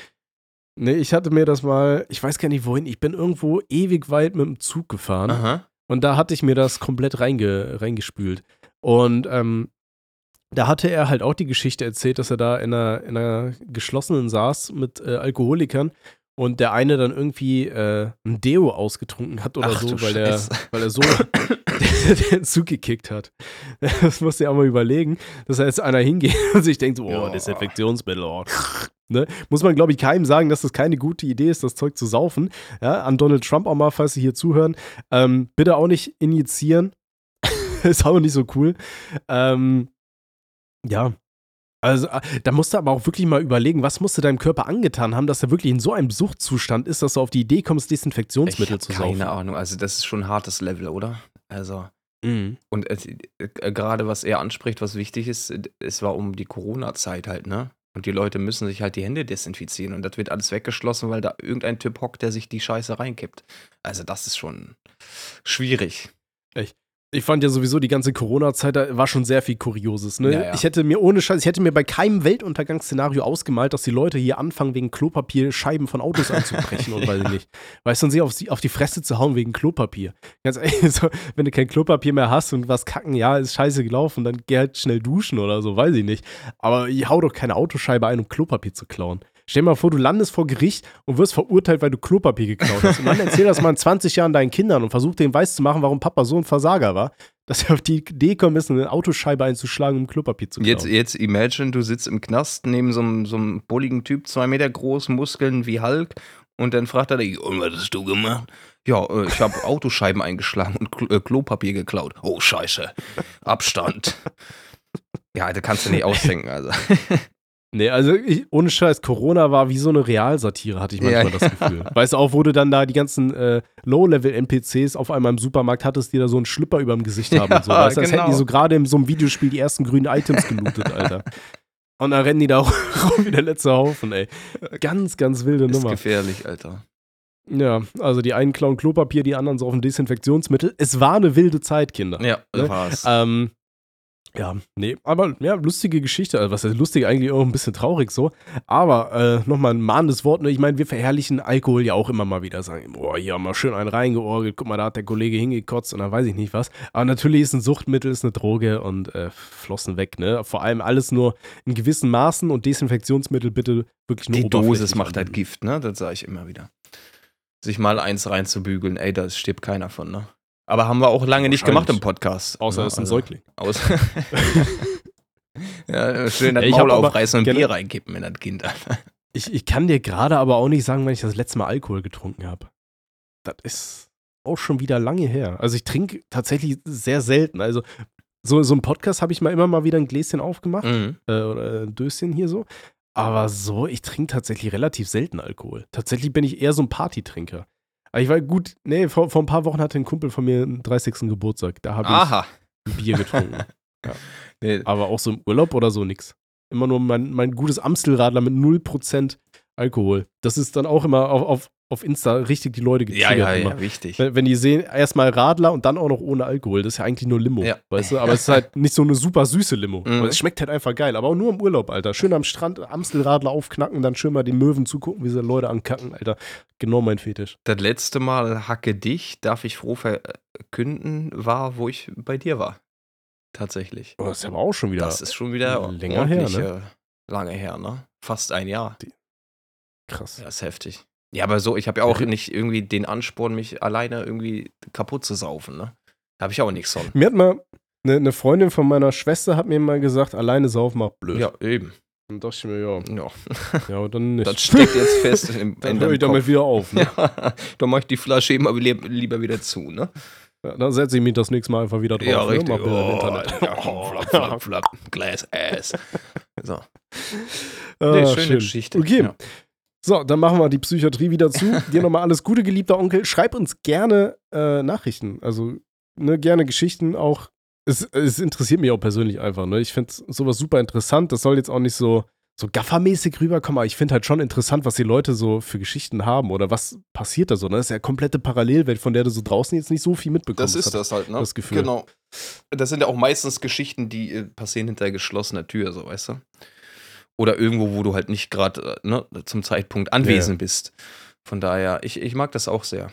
[SPEAKER 1] Nee, ich hatte mir das mal, ich weiß gar nicht wohin, ich bin irgendwo ewig weit mit dem Zug gefahren
[SPEAKER 2] Aha.
[SPEAKER 1] und da hatte ich mir das komplett reinge, reingespült. Und ähm, da hatte er halt auch die Geschichte erzählt, dass er da in einer, in einer geschlossenen saß mit äh, Alkoholikern und der eine dann irgendwie äh, ein Deo ausgetrunken hat oder
[SPEAKER 2] Ach
[SPEAKER 1] so, weil
[SPEAKER 2] Scheiße.
[SPEAKER 1] weil er so den Zug gekickt hat. Das musst du ja auch mal überlegen, dass da jetzt einer hingeht und sich denkt, so, oh,
[SPEAKER 2] Ja.
[SPEAKER 1] Desinfektionsmittel, oh. Ne? Muss man, glaube ich, keinem sagen, dass das keine gute Idee ist, das Zeug zu saufen. Ja, an Donald Trump auch mal, falls Sie hier zuhören. Ähm, bitte auch nicht injizieren. ist auch nicht so cool. Ähm, ja. Also, äh, da musst du aber auch wirklich mal überlegen, was musst du deinem Körper angetan haben, dass er wirklich in so einem Suchtzustand ist, dass du auf die Idee kommst, Desinfektionsmittel zu
[SPEAKER 2] keine
[SPEAKER 1] saufen.
[SPEAKER 2] Ahnung. Also, das ist schon ein hartes Level, oder? Also.
[SPEAKER 1] Mhm.
[SPEAKER 2] Und äh, äh, gerade was er anspricht, was wichtig ist, äh, es war um die Corona-Zeit halt, ne? Und die Leute müssen sich halt die Hände desinfizieren und das wird alles weggeschlossen, weil da irgendein Typ hockt, der sich die Scheiße reinkippt. Also das ist schon schwierig.
[SPEAKER 1] Ich fand ja sowieso die ganze Corona-Zeit, da war schon sehr viel Kurioses. Ne?
[SPEAKER 2] Ja, ja.
[SPEAKER 1] Ich hätte mir ohne Scheiß, ich hätte mir bei keinem Weltuntergangsszenario ausgemalt, dass die Leute hier anfangen, wegen Klopapier Scheiben von Autos anzubrechen und weiß ich nicht. Weißt du, und sie auf, die- auf die Fresse zu hauen wegen Klopapier. Ganz ehrlich, so, wenn du kein Klopapier mehr hast und was kacken, ja, ist scheiße gelaufen, dann geh halt schnell duschen oder so, weiß ich nicht. Aber ich hau doch keine Autoscheibe ein, um Klopapier zu klauen. Stell dir mal vor, du landest vor Gericht und wirst verurteilt, weil du Klopapier geklaut hast. Und dann erzähl das mal in 20 Jahren deinen Kindern und versuch denen weiß zu machen, warum Papa so ein Versager war, dass er auf die Idee kommen ist, eine Autoscheibe einzuschlagen, um Klopapier zu klauen.
[SPEAKER 2] Jetzt, jetzt imagine, du sitzt im Knast neben so einem, so einem bulligen Typ, zwei Meter groß, Muskeln wie Hulk und dann fragt er dich, und was hast du gemacht? Ja, äh, ich habe Autoscheiben eingeschlagen und Klo äh, Klopapier geklaut. Oh, scheiße. Abstand. Ja, da kannst du nicht ausdenken, also.
[SPEAKER 1] Nee, also ich, ohne Scheiß, Corona war wie so eine Realsatire, hatte ich manchmal
[SPEAKER 2] Ja,
[SPEAKER 1] das Gefühl. Weißt du, auch wo du dann da die ganzen äh, Low-Level-NPCs auf einmal im Supermarkt hattest, die da so einen Schlüpper über dem Gesicht haben und so.
[SPEAKER 2] Ja,
[SPEAKER 1] Weißt du, als hätten die
[SPEAKER 2] genau.
[SPEAKER 1] so gerade in so einem Videospiel die ersten grünen Items gelootet, Alter. Und dann rennen die da rum wie der letzte Haufen, ey. Ganz, ganz wilde
[SPEAKER 2] Ist
[SPEAKER 1] Nummer.
[SPEAKER 2] gefährlich, Alter.
[SPEAKER 1] Ja, also die einen klauen Klopapier, die anderen so auf ein Desinfektionsmittel. Es war eine wilde Zeit, Kinder.
[SPEAKER 2] Ja,
[SPEAKER 1] Ne?
[SPEAKER 2] war's.
[SPEAKER 1] Ähm, ja, nee, aber ja, lustige Geschichte. Also, was heißt lustig, eigentlich auch ein bisschen traurig so. Aber äh, nochmal ein mahnendes Wort. Ne? Ich meine, wir verherrlichen Alkohol ja auch immer mal wieder. Sagen, boah, hier haben wir schön einen reingeorgelt. Guck mal, da hat der Kollege hingekotzt und dann weiß ich nicht was. Aber natürlich ist ein Suchtmittel, ist eine Droge und äh, flossen weg. Ne? Vor allem alles nur in gewissen Maßen und Desinfektionsmittel bitte wirklich nur
[SPEAKER 2] Die Dosis macht halt. Gift, ne? Das sage ich immer wieder. Sich mal eins reinzubügeln, ey, da stirbt keiner von, ne? Aber haben wir auch lange nicht gemacht im Podcast.
[SPEAKER 1] Außer
[SPEAKER 2] ne?
[SPEAKER 1] es ist ein
[SPEAKER 2] Also,
[SPEAKER 1] Säugling.
[SPEAKER 2] Außer ja, schön das
[SPEAKER 1] Ja, ich
[SPEAKER 2] Maul aufreißen und Bier reinkippen in das Kind.
[SPEAKER 1] Ich, ich kann dir gerade aber auch nicht sagen, wann ich das letzte Mal Alkohol getrunken habe. Das ist auch schon wieder lange her. Also ich trinke tatsächlich sehr selten. Also so, so ein Podcast habe ich mal immer mal wieder ein Gläschen aufgemacht
[SPEAKER 2] Mhm.
[SPEAKER 1] äh, oder ein Döschen hier so. Aber so, ich trinke tatsächlich relativ selten Alkohol. Tatsächlich bin ich eher so ein Partytrinker. Aber ich war gut, nee, vor, vor ein paar Wochen hatte ein Kumpel von mir einen 30. Geburtstag. Da habe ich ein Bier getrunken.
[SPEAKER 2] Nee,
[SPEAKER 1] Aber auch so im Urlaub oder so nix. Immer nur mein, mein gutes Amstelradler mit 0% Alkohol. Das ist dann auch immer auf, auf, auf Insta richtig die Leute
[SPEAKER 2] ja,
[SPEAKER 1] getriggert.
[SPEAKER 2] ja,
[SPEAKER 1] immer.
[SPEAKER 2] ja, wichtig.
[SPEAKER 1] Wenn, wenn die sehen, erstmal Radler und dann auch noch ohne Alkohol. Das ist ja eigentlich nur Limo,
[SPEAKER 2] Ja.
[SPEAKER 1] weißt du? Aber es ist halt nicht so eine super süße Limo.
[SPEAKER 2] Mhm.
[SPEAKER 1] Es schmeckt halt einfach geil. Aber auch nur im Urlaub, Alter. Schön am Strand Amstelradler aufknacken, dann schön mal den Möwen zugucken, wie sie Leute ankacken, Alter. Genau mein Fetisch.
[SPEAKER 2] Das letzte Mal Hacke dich, darf ich froh verkünden, war, wo ich bei dir war. Tatsächlich.
[SPEAKER 1] Oh, das ist aber auch schon wieder
[SPEAKER 2] Das ist schon wieder
[SPEAKER 1] länger her, ne?
[SPEAKER 2] äh, Lange her, ne? Fast ein Jahr.
[SPEAKER 1] Krass.
[SPEAKER 2] Ja, ist heftig. Ja, aber so, ich habe ja auch nicht irgendwie den Ansporn, mich alleine irgendwie kaputt zu saufen, ne? Da habe ich auch nichts von.
[SPEAKER 1] Mir hat mal eine, eine Freundin von meiner Schwester hat mir mal gesagt, alleine saufen macht blöd.
[SPEAKER 2] Ja, eben.
[SPEAKER 1] Und dachte ich mir, ja,
[SPEAKER 2] Ja.
[SPEAKER 1] ja, aber dann nicht.
[SPEAKER 2] Das steckt jetzt fest in,
[SPEAKER 1] dann höre ich
[SPEAKER 2] deinem
[SPEAKER 1] damit
[SPEAKER 2] Kopf.
[SPEAKER 1] wieder auf. Ne?
[SPEAKER 2] Ja, dann mach ich die Flasche immer li- lieber wieder zu, ne?
[SPEAKER 1] Ja, dann setze ich mich das nächste Mal einfach wieder drauf.
[SPEAKER 2] Ja,
[SPEAKER 1] ne?
[SPEAKER 2] richtig.
[SPEAKER 1] Im
[SPEAKER 2] Oh,
[SPEAKER 1] Internet.
[SPEAKER 2] ja, komm, flap, flap, flap. Glass ass. So.
[SPEAKER 1] Ah,
[SPEAKER 2] Nee, schöne
[SPEAKER 1] schön.
[SPEAKER 2] Geschichte.
[SPEAKER 1] Okay,
[SPEAKER 2] Ja.
[SPEAKER 1] So, dann machen wir die Psychiatrie wieder zu. Dir nochmal alles Gute, geliebter Onkel. Schreib uns gerne äh, Nachrichten. Also, ne, gerne Geschichten auch. Es, es interessiert mich auch persönlich einfach. Ne? Ich finde sowas super interessant. Das soll jetzt auch nicht so, so gaffermäßig rüberkommen, aber ich finde halt schon interessant, was die Leute so für Geschichten haben oder was passiert da so. Ne? Das ist ja eine komplette Parallelwelt, von der du so draußen jetzt nicht so viel mitbekommst.
[SPEAKER 2] Das ist das halt, ne?
[SPEAKER 1] das Gefühl.
[SPEAKER 2] Genau. Das sind ja auch meistens Geschichten, die äh, passieren hinter geschlossener Tür, so weißt du? Oder irgendwo, wo du halt nicht gerade äh, ne, zum Zeitpunkt anwesend bist. Von daher, ich, ich mag das auch sehr.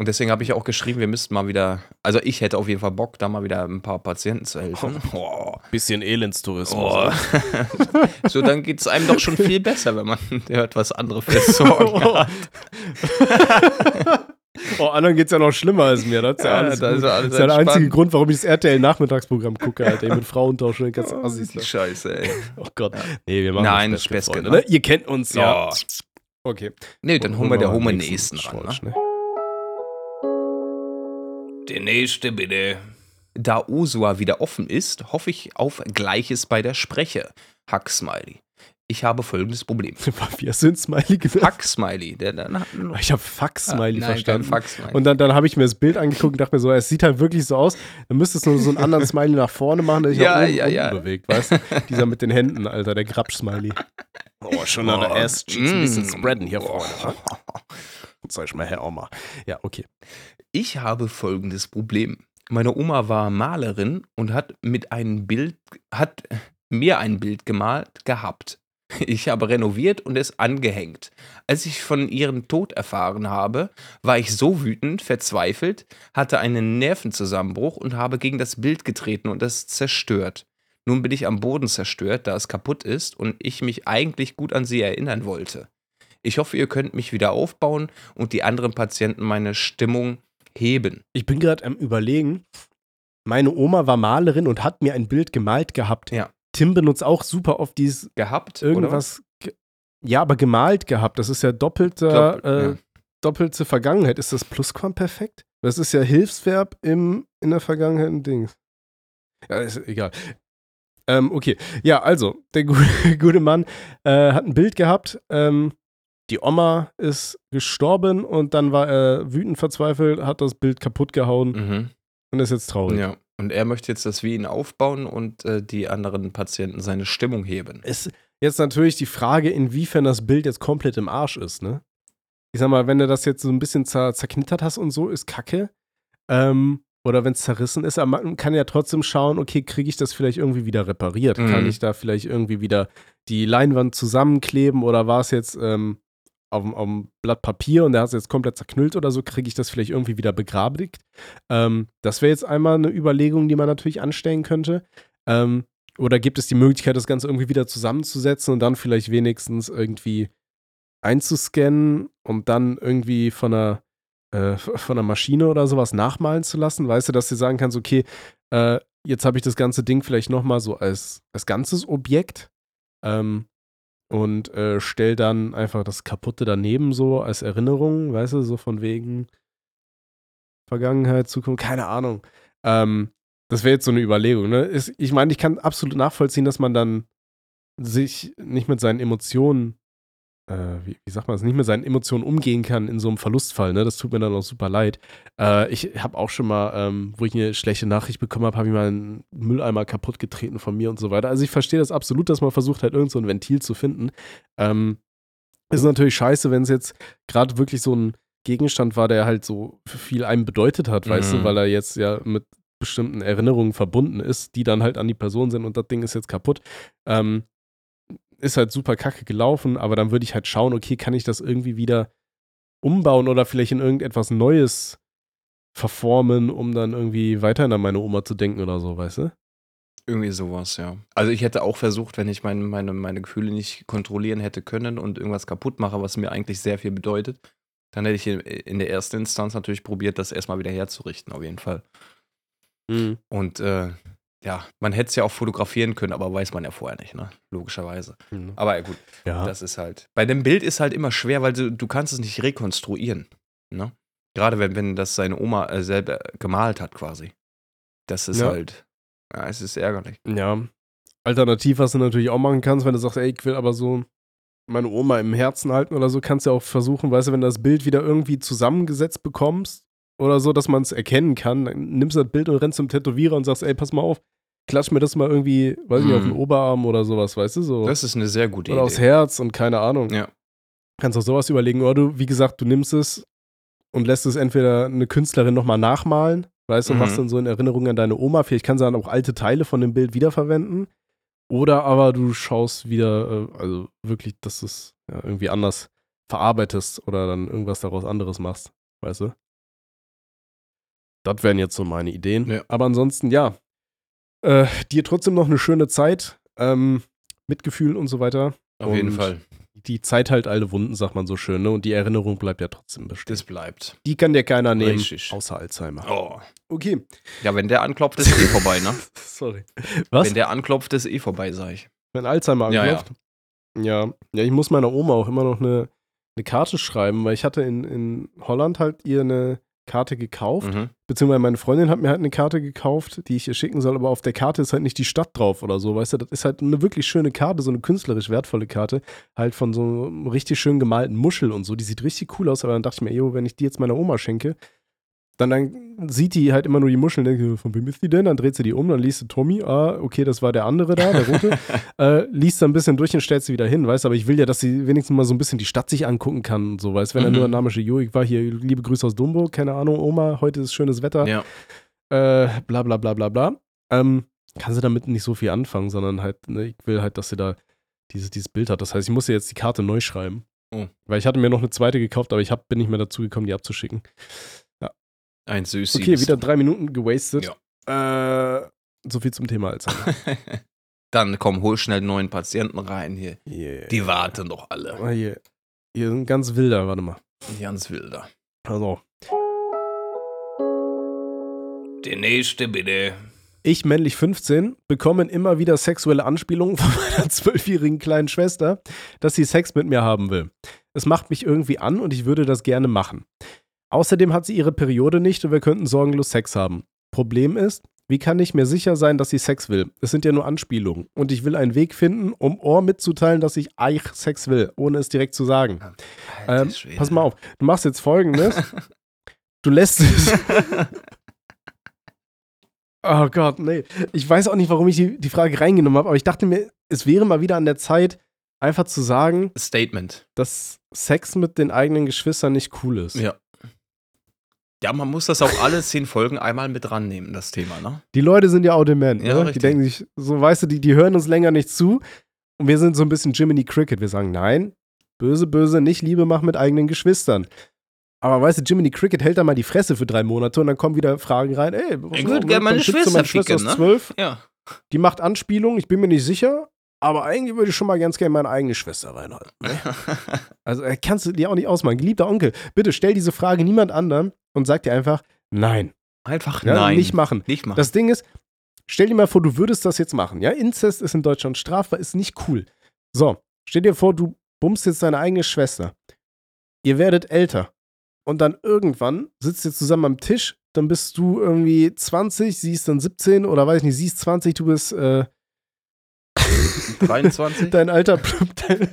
[SPEAKER 2] Und deswegen habe ich auch geschrieben, wir müssten mal wieder, also ich hätte auf jeden Fall Bock, da mal wieder ein paar Patienten zu helfen. Oh.
[SPEAKER 1] Bisschen Elendstourismus.
[SPEAKER 2] Oh. so, dann geht es einem doch schon viel besser, wenn man hört, was andere für Sorgen hat.
[SPEAKER 1] Oh, anderen geht's ja noch schlimmer als mir. Das ist ja,
[SPEAKER 2] Ja,
[SPEAKER 1] alles
[SPEAKER 2] da ist ja alles
[SPEAKER 1] das ist ja der einzige. Grund, warum ich das RTL-Nachmittagsprogramm gucke, Alter. Ey, mit Frauentausch und den ganzen Assis.
[SPEAKER 2] Die Scheiße, ey.
[SPEAKER 1] Oh Gott. Nee, wir machen
[SPEAKER 2] Nein,
[SPEAKER 1] das Beste,
[SPEAKER 2] Späßchen,
[SPEAKER 1] Freunde,
[SPEAKER 2] ne?
[SPEAKER 1] ne? Ihr kennt uns ja.
[SPEAKER 2] Ja.
[SPEAKER 1] Okay.
[SPEAKER 2] Nee, dann holen wir der
[SPEAKER 1] den
[SPEAKER 2] nächsten ran. Ne?
[SPEAKER 1] Ne?
[SPEAKER 2] Der nächste bitte. Da Osua wieder offen ist, hoffe ich auf Gleiches bei der Spreche. Hack Smiley. Ich habe folgendes Problem.
[SPEAKER 1] Du ein Smiley gesagt?
[SPEAKER 2] Hack Smiley. Der, der, der,
[SPEAKER 1] Ich habe Fax-Smiley verstanden.
[SPEAKER 2] Fuck Smiley.
[SPEAKER 1] Und dann, dann habe ich mir das Bild angeguckt und dachte mir so, es sieht halt wirklich so aus. Dann müsstest du nur so einen anderen Smiley nach vorne machen, der sich
[SPEAKER 2] Ja,
[SPEAKER 1] auch oben,
[SPEAKER 2] ja, ja.
[SPEAKER 1] bewegt, weißt du? Dieser mit den Händen, Alter, der Grabsch-Smiley. Oh, schon an der
[SPEAKER 2] Oh,
[SPEAKER 1] Ass-Cheeks ein bisschen
[SPEAKER 2] mm.
[SPEAKER 1] spreaden hier vorne. ne? Zeig ich mal her, Oma. Ja, okay.
[SPEAKER 2] Ich habe folgendes Problem. Meine Oma war Malerin und hat mit einem Bild, hat mir ein Bild gemalt gehabt. Ich habe renoviert und es angehängt. Als ich von ihrem Tod erfahren habe, war ich so wütend, verzweifelt, hatte einen Nervenzusammenbruch und habe gegen das Bild getreten und es zerstört. Nun bin ich am Boden zerstört, da es kaputt ist und ich mich eigentlich gut an sie erinnern wollte. Ich hoffe, ihr könnt mich wieder aufbauen und die anderen Patienten meine Stimmung heben.
[SPEAKER 1] Ich bin gerade am Überlegen. Meine Oma war Malerin und hat mir ein Bild gemalt gehabt.
[SPEAKER 2] Ja.
[SPEAKER 1] Tim benutzt auch super oft dieses
[SPEAKER 2] Gehabt?
[SPEAKER 1] irgendwas. ge- Ja, aber gemalt gehabt. Das ist ja doppelter,
[SPEAKER 2] Doppel-
[SPEAKER 1] äh,
[SPEAKER 2] ja.
[SPEAKER 1] doppelte Vergangenheit. Ist das Plusquamperfekt? Das ist ja Hilfsverb im, in der Vergangenheit ein Ding. Ja, ist egal. Ähm, okay. Ja, also, der gute, gute Mann äh, hat ein Bild gehabt. Ähm, die Oma ist gestorben und dann war er wütend verzweifelt, hat das Bild kaputt gehauen
[SPEAKER 2] Mhm.
[SPEAKER 1] und ist jetzt traurig.
[SPEAKER 2] Ja. Und er möchte jetzt, dass wir ihn aufbauen und äh, die anderen Patienten seine Stimmung heben.
[SPEAKER 1] Ist jetzt natürlich die Frage, inwiefern das Bild jetzt komplett im Arsch ist, ne? ich sag mal, wenn du das jetzt so ein bisschen zer zerknittert hast und so, ist kacke. Ähm, oder wenn es zerrissen ist, aber man kann ja trotzdem schauen, okay, kriege ich das vielleicht irgendwie wieder repariert?
[SPEAKER 2] Mhm.
[SPEAKER 1] Kann ich da vielleicht irgendwie wieder die Leinwand zusammenkleben oder war es jetzt ähm, auf, dem- Blatt Papier und der hat es jetzt komplett zerknüllt oder so, kriege ich das vielleicht irgendwie wieder begradigt? Ähm, das wäre jetzt einmal eine Überlegung, die man natürlich anstellen könnte. Ähm, oder gibt es die Möglichkeit, das Ganze irgendwie wieder zusammenzusetzen und dann vielleicht wenigstens irgendwie einzuscannen und dann irgendwie von einer, äh, von einer Maschine oder sowas nachmalen zu lassen? Weißt du, dass du sagen kannst, okay, äh, jetzt habe ich das ganze Ding vielleicht nochmal so als, als ganzes Objekt ähm, und äh, stell dann einfach das Kaputte daneben so als Erinnerung, weißt du, so von wegen Vergangenheit, Zukunft, keine Ahnung. Ähm, das wäre jetzt so eine Überlegung. Ne? Ist, ich meine, ich kann absolut nachvollziehen, dass man dann sich nicht mit seinen Emotionen, wie, wie sagt man das, nicht mit seinen Emotionen umgehen kann in so einem Verlustfall. Ne? Das tut mir dann auch super leid. Äh, ich habe auch schon mal, ähm, wo ich eine schlechte Nachricht bekommen habe, habe ich mal einen Mülleimer kaputt getreten von mir und so weiter. Also ich verstehe das absolut, dass man versucht halt irgend so ein Ventil zu finden. Ähm, ist natürlich scheiße, wenn es jetzt gerade wirklich so ein Gegenstand war, der halt so viel einem bedeutet hat, weißt
[SPEAKER 2] Mhm.
[SPEAKER 1] du, weil er jetzt ja mit bestimmten Erinnerungen verbunden ist, die dann halt an die Person sind und das Ding ist jetzt kaputt. Ähm, ist halt super kacke gelaufen, aber dann würde ich halt schauen, okay, kann ich das irgendwie wieder umbauen oder vielleicht in irgendetwas Neues verformen, um dann irgendwie weiterhin an meine Oma zu denken oder so, weißt du?
[SPEAKER 2] Irgendwie sowas, ja. Also ich hätte auch versucht, wenn ich meine, meine, meine Gefühle nicht kontrollieren hätte können und irgendwas kaputt mache, was mir eigentlich sehr viel bedeutet, dann hätte ich in, in der ersten Instanz natürlich probiert, das erstmal wieder herzurichten, auf jeden Fall. Und äh, ja, man hätte es ja auch fotografieren können, aber weiß man ja vorher nicht, ne? Logischerweise.
[SPEAKER 1] Mhm.
[SPEAKER 2] Aber ja, gut,
[SPEAKER 1] Ja.
[SPEAKER 2] das ist halt. Bei dem Bild ist halt immer schwer, weil du, du kannst es nicht rekonstruieren. Ne? Gerade wenn, wenn das seine Oma äh, selber gemalt hat, quasi. Das ist
[SPEAKER 1] Ja.
[SPEAKER 2] halt. Ja, es ist ärgerlich.
[SPEAKER 1] Ja. Alternativ, was du natürlich auch machen kannst, wenn du sagst, ey, ich will aber so meine Oma im Herzen halten oder so, kannst du auch versuchen, weißt du, wenn du das Bild wieder irgendwie zusammengesetzt bekommst oder so, dass man es erkennen kann, dann nimmst du das Bild und rennst zum Tätowierer und sagst, ey, pass mal auf, klatsch mir das mal irgendwie, weiß ich nicht, auf den
[SPEAKER 2] Mhm.
[SPEAKER 1] Oberarm oder sowas, weißt du, so.
[SPEAKER 2] Das ist eine sehr gute
[SPEAKER 1] oder
[SPEAKER 2] Idee.
[SPEAKER 1] aufs Herz und keine Ahnung.
[SPEAKER 2] Ja.
[SPEAKER 1] Kannst auch sowas überlegen. Oder du, wie gesagt, du nimmst es und lässt es entweder eine Künstlerin nochmal nachmalen, weißt du, und
[SPEAKER 2] Mhm.
[SPEAKER 1] machst dann so in Erinnerung an deine Oma. Vielleicht kann sie dann auch alte Teile von dem Bild wiederverwenden. Oder aber du schaust wieder, äh, also wirklich, dass du es ja, irgendwie anders verarbeitest oder dann irgendwas daraus anderes machst, weißt du? Das wären jetzt so meine Ideen.
[SPEAKER 2] Ja.
[SPEAKER 1] Aber ansonsten, ja, äh, dir trotzdem noch eine schöne Zeit, ähm, Mitgefühl und so weiter.
[SPEAKER 2] Auf jeden
[SPEAKER 1] Und
[SPEAKER 2] Fall.
[SPEAKER 1] Die Zeit halt alle Wunden, sagt man so schön, ne? Und die Erinnerung bleibt ja trotzdem bestehen.
[SPEAKER 2] Das bleibt.
[SPEAKER 1] Die kann dir keiner nehmen,
[SPEAKER 2] Richtig.
[SPEAKER 1] außer Alzheimer.
[SPEAKER 2] Oh.
[SPEAKER 1] Okay.
[SPEAKER 2] Ja, wenn der anklopft, ist eh vorbei, ne?
[SPEAKER 1] Sorry. Was?
[SPEAKER 2] Wenn der anklopft, ist eh vorbei, sag ich.
[SPEAKER 1] Wenn Alzheimer
[SPEAKER 2] Ja, ja.
[SPEAKER 1] anklopft? Ja, ja. ich muss meiner Oma auch immer noch eine, eine Karte schreiben, weil ich hatte in, in Holland halt ihr eine Karte gekauft.
[SPEAKER 2] Mhm.
[SPEAKER 1] Beziehungsweise meine Freundin hat mir halt eine Karte gekauft, die ich ihr schicken soll, aber auf der Karte ist halt nicht die Stadt drauf oder so, weißt du? Das ist halt eine wirklich schöne Karte, so eine künstlerisch wertvolle Karte, halt von so einem richtig schön gemalten Muschel und so. Die sieht richtig cool aus, aber dann dachte ich mir, jo, wenn ich die jetzt meiner Oma schenke, dann, dann sieht die halt immer nur die Muscheln, denkt, sie, von wem ist die denn? Dann dreht sie die um, dann liest sie Tommy, ah, okay, das war der andere da, der rote. äh, liest dann ein bisschen durch und stellt sie wieder hin, weißt du, aber ich will ja, dass sie wenigstens mal so ein bisschen die Stadt sich angucken kann und so, weißt du, wenn er
[SPEAKER 2] Mhm.
[SPEAKER 1] nur ein Name jo, ich war hier, liebe Grüße aus Dumbo, keine Ahnung, Oma, heute ist schönes Wetter,
[SPEAKER 2] Ja.
[SPEAKER 1] äh, bla bla bla bla bla. Ähm, kann sie damit nicht so viel anfangen, sondern halt, ne, ich will halt, dass sie da dieses, dieses Bild hat. Das heißt, ich muss ihr jetzt die Karte neu schreiben.
[SPEAKER 2] Oh.
[SPEAKER 1] Weil ich hatte mir noch eine zweite gekauft, aber ich hab, bin nicht mehr dazu gekommen, die abzuschicken.
[SPEAKER 2] Ein Süßi.
[SPEAKER 1] Okay, wieder drei Minuten gewastet.
[SPEAKER 2] Ja.
[SPEAKER 1] Äh, so viel zum Thema Alzheimer.
[SPEAKER 2] Dann komm, hol schnell neuen Patienten rein hier.
[SPEAKER 1] Yeah.
[SPEAKER 2] Die warten doch alle.
[SPEAKER 1] Ah, hier. Hier sind ganz wilder, warte mal.
[SPEAKER 2] Ganz wilder.
[SPEAKER 1] Also,
[SPEAKER 2] Der nächste bitte.
[SPEAKER 1] ich, männlich 15, bekomme immer wieder sexuelle Anspielungen von meiner zwölfjährigen kleinen Schwester, dass sie Sex mit mir haben will. Es macht mich irgendwie an und ich würde das gerne machen. Außerdem hat sie ihre Periode nicht und wir könnten sorgenlos Sex haben. Problem ist, wie kann ich mir sicher sein, dass sie Sex will? Es sind ja nur Anspielungen. Und ich will einen Weg finden, um Ohr mitzuteilen, dass ich eigentlich Sex will, ohne es direkt zu sagen. Ähm, pass mal auf, du machst jetzt folgendes. Du lässt es. Oh Gott, nee. Ich weiß auch nicht, warum ich die, die Frage reingenommen habe, aber ich dachte mir, es wäre mal wieder an der Zeit, einfach zu sagen,
[SPEAKER 2] Statement.
[SPEAKER 1] dass Sex mit den eigenen Geschwistern nicht cool ist.
[SPEAKER 2] Ja. Ja, man muss das auch alle zehn Folgen einmal mit rannehmen, das Thema, ne?
[SPEAKER 1] Die Leute sind ja auch dement.
[SPEAKER 2] Ja,
[SPEAKER 1] ne? Die
[SPEAKER 2] richtig.
[SPEAKER 1] denken sich, so weißt du, die, die hören uns länger nicht zu. Und wir sind so ein bisschen Jiminy Cricket. Wir sagen, nein, böse, böse, nicht Liebe machen mit eigenen Geschwistern. Aber weißt du, Jiminy Cricket hält da mal die Fresse für drei Monate und dann kommen wieder Fragen rein. Ey,
[SPEAKER 2] Ich würd gern meine Schwester
[SPEAKER 1] meine Schwester
[SPEAKER 2] ficken,
[SPEAKER 1] ist
[SPEAKER 2] ne?
[SPEAKER 1] zwölf,
[SPEAKER 2] Ja.
[SPEAKER 1] die macht Anspielungen, ich bin mir nicht sicher, aber eigentlich würde ich schon mal ganz gerne meine eigene Schwester reinhalten. Ne? Also äh, kannst du dir auch nicht ausmachen. Geliebter Onkel, bitte stell diese Frage niemand anderem und sag dir einfach, nein.
[SPEAKER 2] Einfach
[SPEAKER 1] Ja,
[SPEAKER 2] nein.
[SPEAKER 1] Nicht machen.
[SPEAKER 2] Nicht machen.
[SPEAKER 1] Das Ding ist, stell dir mal vor, du würdest das jetzt machen. Ja, Inzest ist in Deutschland strafbar, ist nicht cool. So, stell dir vor, du bummst jetzt deine eigene Schwester. Ihr werdet älter. Und dann irgendwann sitzt ihr zusammen am Tisch, dann bist du irgendwie 20, sie ist dann 17 oder weiß ich nicht, sie ist 20, du bist äh,
[SPEAKER 2] 23?
[SPEAKER 1] dein Alter. Dein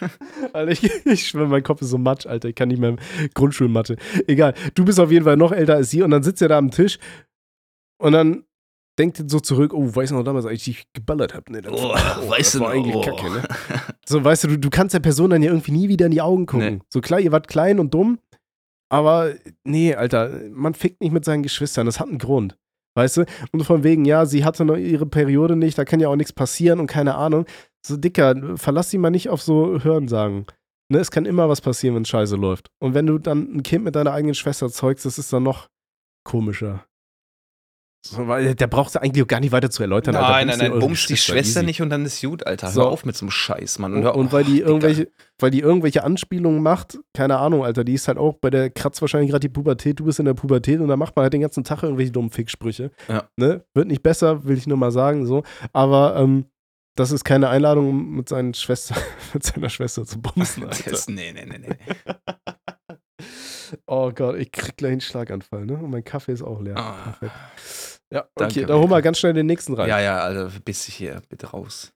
[SPEAKER 1] Alter, ich, ich schwöre, mein Kopf ist so matsch, Alter. Ich kann nicht mehr Grundschulmathe. Egal. Du bist auf jeden Fall noch älter als sie und dann sitzt ihr da am Tisch und dann denkt ihr so zurück, oh, weißt du noch damals, als ich dich geballert habe? Nee, das,
[SPEAKER 2] Oh,
[SPEAKER 1] das
[SPEAKER 2] weißt du
[SPEAKER 1] war
[SPEAKER 2] noch,
[SPEAKER 1] eigentlich
[SPEAKER 2] oh.
[SPEAKER 1] kacke, ne? So, weißt du, du, du kannst der Person dann ja irgendwie nie wieder in die Augen gucken.
[SPEAKER 2] Nee.
[SPEAKER 1] So klar, ihr wart klein und dumm, aber nee, Alter, man fickt nicht mit seinen Geschwistern. Das hat einen Grund. Weißt du? Und von wegen, ja, sie hatte noch ihre Periode nicht, da kann ja auch nichts passieren und keine Ahnung. So, Dicker, verlass sie mal nicht auf so Hörensagen. Ne, es kann immer was passieren, wenn Scheiße läuft. Und wenn du dann ein Kind mit deiner eigenen Schwester zeugst, das ist dann noch komischer. So, weil der braucht es eigentlich auch gar nicht weiter zu erläutern. Alter.
[SPEAKER 2] Nein,
[SPEAKER 1] Bumst
[SPEAKER 2] nein, nein, bumst die Schwester
[SPEAKER 1] easy.
[SPEAKER 2] nicht und dann ist gut, Alter.
[SPEAKER 1] So.
[SPEAKER 2] Hör auf mit so einem Scheiß, Mann.
[SPEAKER 1] Und, und weil die
[SPEAKER 2] Digga.
[SPEAKER 1] irgendwelche, weil die irgendwelche Anspielungen macht, keine Ahnung, Alter, die ist halt auch bei der kratzt wahrscheinlich gerade die Pubertät, du bist in der Pubertät und da macht man halt den ganzen Tag irgendwelche dummen Ficksprüche.
[SPEAKER 2] Ja.
[SPEAKER 1] Ne? Wird nicht besser, will ich nur mal sagen, so. Aber ähm, das ist keine Einladung, um mit seinen Schwester, mit seiner Schwester zu bumsen, Alter.
[SPEAKER 2] Das, nee, nee, nee, nee.
[SPEAKER 1] Oh Gott, ich krieg gleich einen Schlaganfall, ne? Und mein Kaffee ist auch leer.
[SPEAKER 2] Ah.
[SPEAKER 1] Perfekt. Ja, okay,
[SPEAKER 2] Danke,
[SPEAKER 1] dann hol mal ganz schnell den nächsten rein.
[SPEAKER 2] Ja, ja, also bis hier, bitte raus.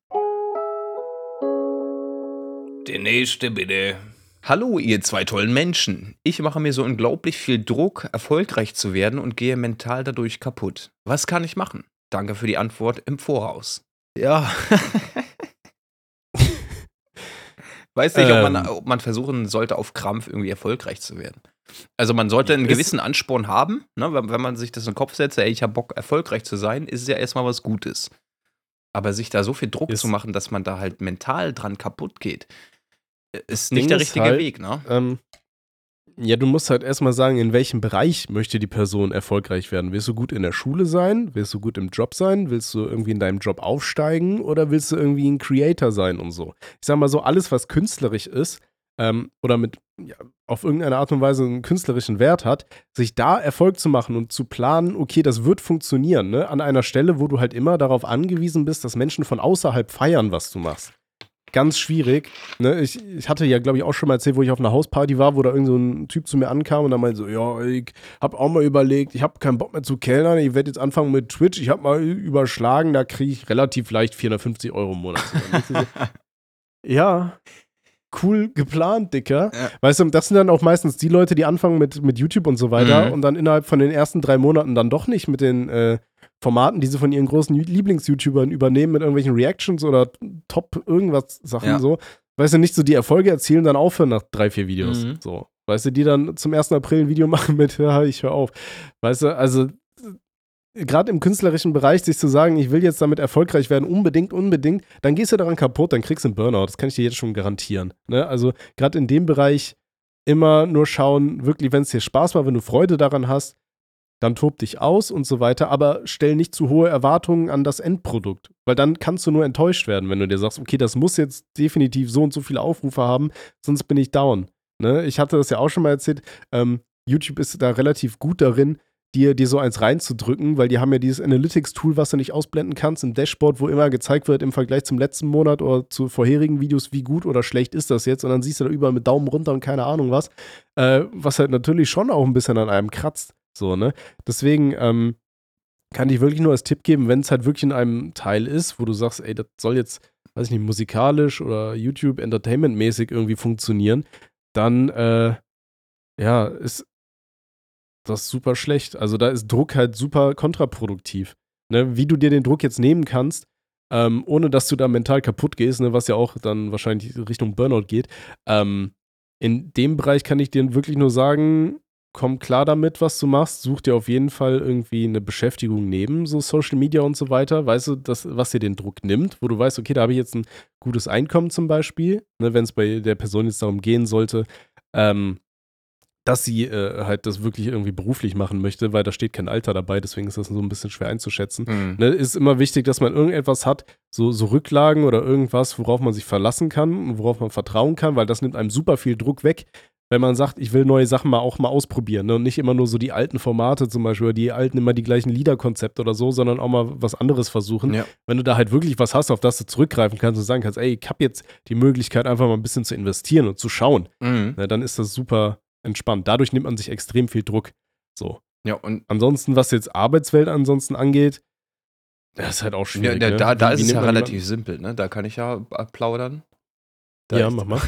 [SPEAKER 2] Der nächste, bitte. Hallo, ihr zwei tollen Menschen. Ich mache mir so unglaublich viel Druck, erfolgreich zu werden und gehe mental dadurch kaputt. Was kann ich machen? Danke für die Antwort im Voraus. Ja. Weiß nicht, ob, man,
[SPEAKER 1] Ähm.
[SPEAKER 2] ob man versuchen sollte, auf Krampf irgendwie erfolgreich zu werden. Also man sollte einen gewissen Ansporn haben, ne? wenn, wenn man sich das in den Kopf setzt, ey, ich habe Bock, erfolgreich zu sein, ist es ja erstmal was Gutes. Aber sich da so viel Druck zu machen, dass man da halt mental dran kaputt geht, äh, ist
[SPEAKER 1] Ding
[SPEAKER 2] nicht der richtige
[SPEAKER 1] halt,
[SPEAKER 2] Weg, ne?
[SPEAKER 1] Ähm, ja, du musst halt erstmal sagen, in welchem Bereich möchte die Person erfolgreich werden. Willst du gut in der Schule sein? Willst du gut im Job sein? Willst du irgendwie in deinem Job aufsteigen? Oder willst du irgendwie ein Creator sein und so? Ich sag mal so, alles, was künstlerisch ist ähm, oder mit ja, auf irgendeine Art und Weise einen künstlerischen Wert hat, sich da Erfolg zu machen und zu planen, okay, das wird funktionieren, ne? An einer Stelle, wo du halt immer darauf angewiesen bist, dass Menschen von außerhalb feiern, was du machst ganz schwierig. Ne? Ich, ich hatte ja, glaube ich, auch schon mal erzählt, wo ich auf einer Hausparty war, wo da irgend so ein Typ zu mir ankam und dann meinte so, ja, ich habe auch mal überlegt, ich habe keinen Bock mehr zu kellnern, ich werde jetzt anfangen mit Twitch, ich habe mal überschlagen, da kriege ich relativ leicht 450 Euro im Monat. ja, cool geplant, Dicker.
[SPEAKER 2] Ja.
[SPEAKER 1] Weißt du, das sind dann auch meistens die Leute, die anfangen mit, mit YouTube und so weiter
[SPEAKER 2] Mhm.
[SPEAKER 1] und dann innerhalb von den ersten drei Monaten dann doch nicht mit den äh, Formaten, die sie von ihren großen Lieblings-YouTubern übernehmen, mit irgendwelchen Reactions oder Top irgendwas Sachen
[SPEAKER 2] Ja.
[SPEAKER 1] so. Weißt du, nicht so die Erfolge erzielen, dann aufhören nach drei, vier Videos.
[SPEAKER 2] Mhm.
[SPEAKER 1] So. Weißt du, die dann zum 1. April ein Video machen mit, ja, ich höre auf. Weißt du, also gerade im künstlerischen Bereich sich zu sagen, ich will jetzt damit erfolgreich werden, unbedingt, unbedingt, dann gehst du daran kaputt, dann kriegst du einen Burnout. Das kann ich dir jetzt schon garantieren. Ne? Also gerade in dem Bereich immer nur schauen, wirklich, wenn es dir Spaß macht, wenn du Freude daran hast, dann tob dich aus und so weiter, aber stell nicht zu hohe Erwartungen an das Endprodukt, weil dann kannst du nur enttäuscht werden, wenn du dir sagst, okay, das muss jetzt definitiv so und so viele Aufrufe haben, sonst bin ich down. Ne? Ich hatte das ja auch schon mal erzählt, ähm, YouTube ist da relativ gut darin, dir, dir so eins reinzudrücken, weil die haben ja dieses Analytics-Tool, was du nicht ausblenden kannst, im Dashboard, wo immer gezeigt wird im Vergleich zum letzten Monat oder zu vorherigen Videos, wie gut oder schlecht ist das jetzt. Und dann siehst du da überall mit Daumen runter und keine Ahnung was, äh, was halt natürlich schon auch ein bisschen an einem kratzt. So, ne? Deswegen ähm, kann ich wirklich nur als Tipp geben, wenn es halt wirklich in einem Teil ist, wo du sagst, ey, das soll jetzt, weiß ich nicht, musikalisch oder YouTube Entertainment-mäßig irgendwie funktionieren, dann, äh, ja, ist das super schlecht. Also da ist Druck halt super kontraproduktiv. Ne? Wie du dir den Druck jetzt nehmen kannst, ähm, ohne dass du da mental kaputt gehst, ne, was ja auch dann wahrscheinlich Richtung Burnout geht. Ähm, in dem Bereich kann ich dir wirklich nur sagen, komm klar damit, was du machst. Such dir auf jeden Fall irgendwie eine Beschäftigung neben so Social Media und so weiter. Weißt du, das, was dir den Druck nimmt, wo du weißt, okay, da habe ich jetzt ein gutes Einkommen zum Beispiel, ne, wenn es bei der Person jetzt darum gehen sollte, ähm, dass sie äh, halt das wirklich irgendwie beruflich machen möchte, weil da steht kein Alter dabei, deswegen ist das so ein bisschen schwer einzuschätzen.
[SPEAKER 2] Mhm.
[SPEAKER 1] Ne, ist immer wichtig, dass man irgendetwas hat, so, so Rücklagen oder irgendwas, worauf man sich verlassen kann, worauf man vertrauen kann, weil das nimmt einem super viel Druck weg, wenn man sagt, ich will neue Sachen mal auch mal ausprobieren ne? und nicht immer nur so die alten Formate zum Beispiel oder die alten immer die gleichen Liederkonzepte oder so, sondern auch mal was anderes versuchen.
[SPEAKER 2] Ja.
[SPEAKER 1] Wenn du da halt wirklich was hast, auf das du zurückgreifen kannst und sagen kannst, ey, ich habe jetzt die Möglichkeit einfach mal ein bisschen zu investieren und zu schauen,
[SPEAKER 2] Mhm.
[SPEAKER 1] ne, dann ist das super entspannt. Dadurch nimmt man sich extrem viel Druck. So.
[SPEAKER 2] Ja, und
[SPEAKER 1] Ansonsten, was jetzt Arbeitswelt ansonsten angeht, das ist halt auch
[SPEAKER 2] ja,
[SPEAKER 1] schwierig.
[SPEAKER 2] da,
[SPEAKER 1] ne?
[SPEAKER 2] da, da ist es ja relativ simpel, ne? Da kann ich ja plaudern. Da
[SPEAKER 1] Ja, mach mal.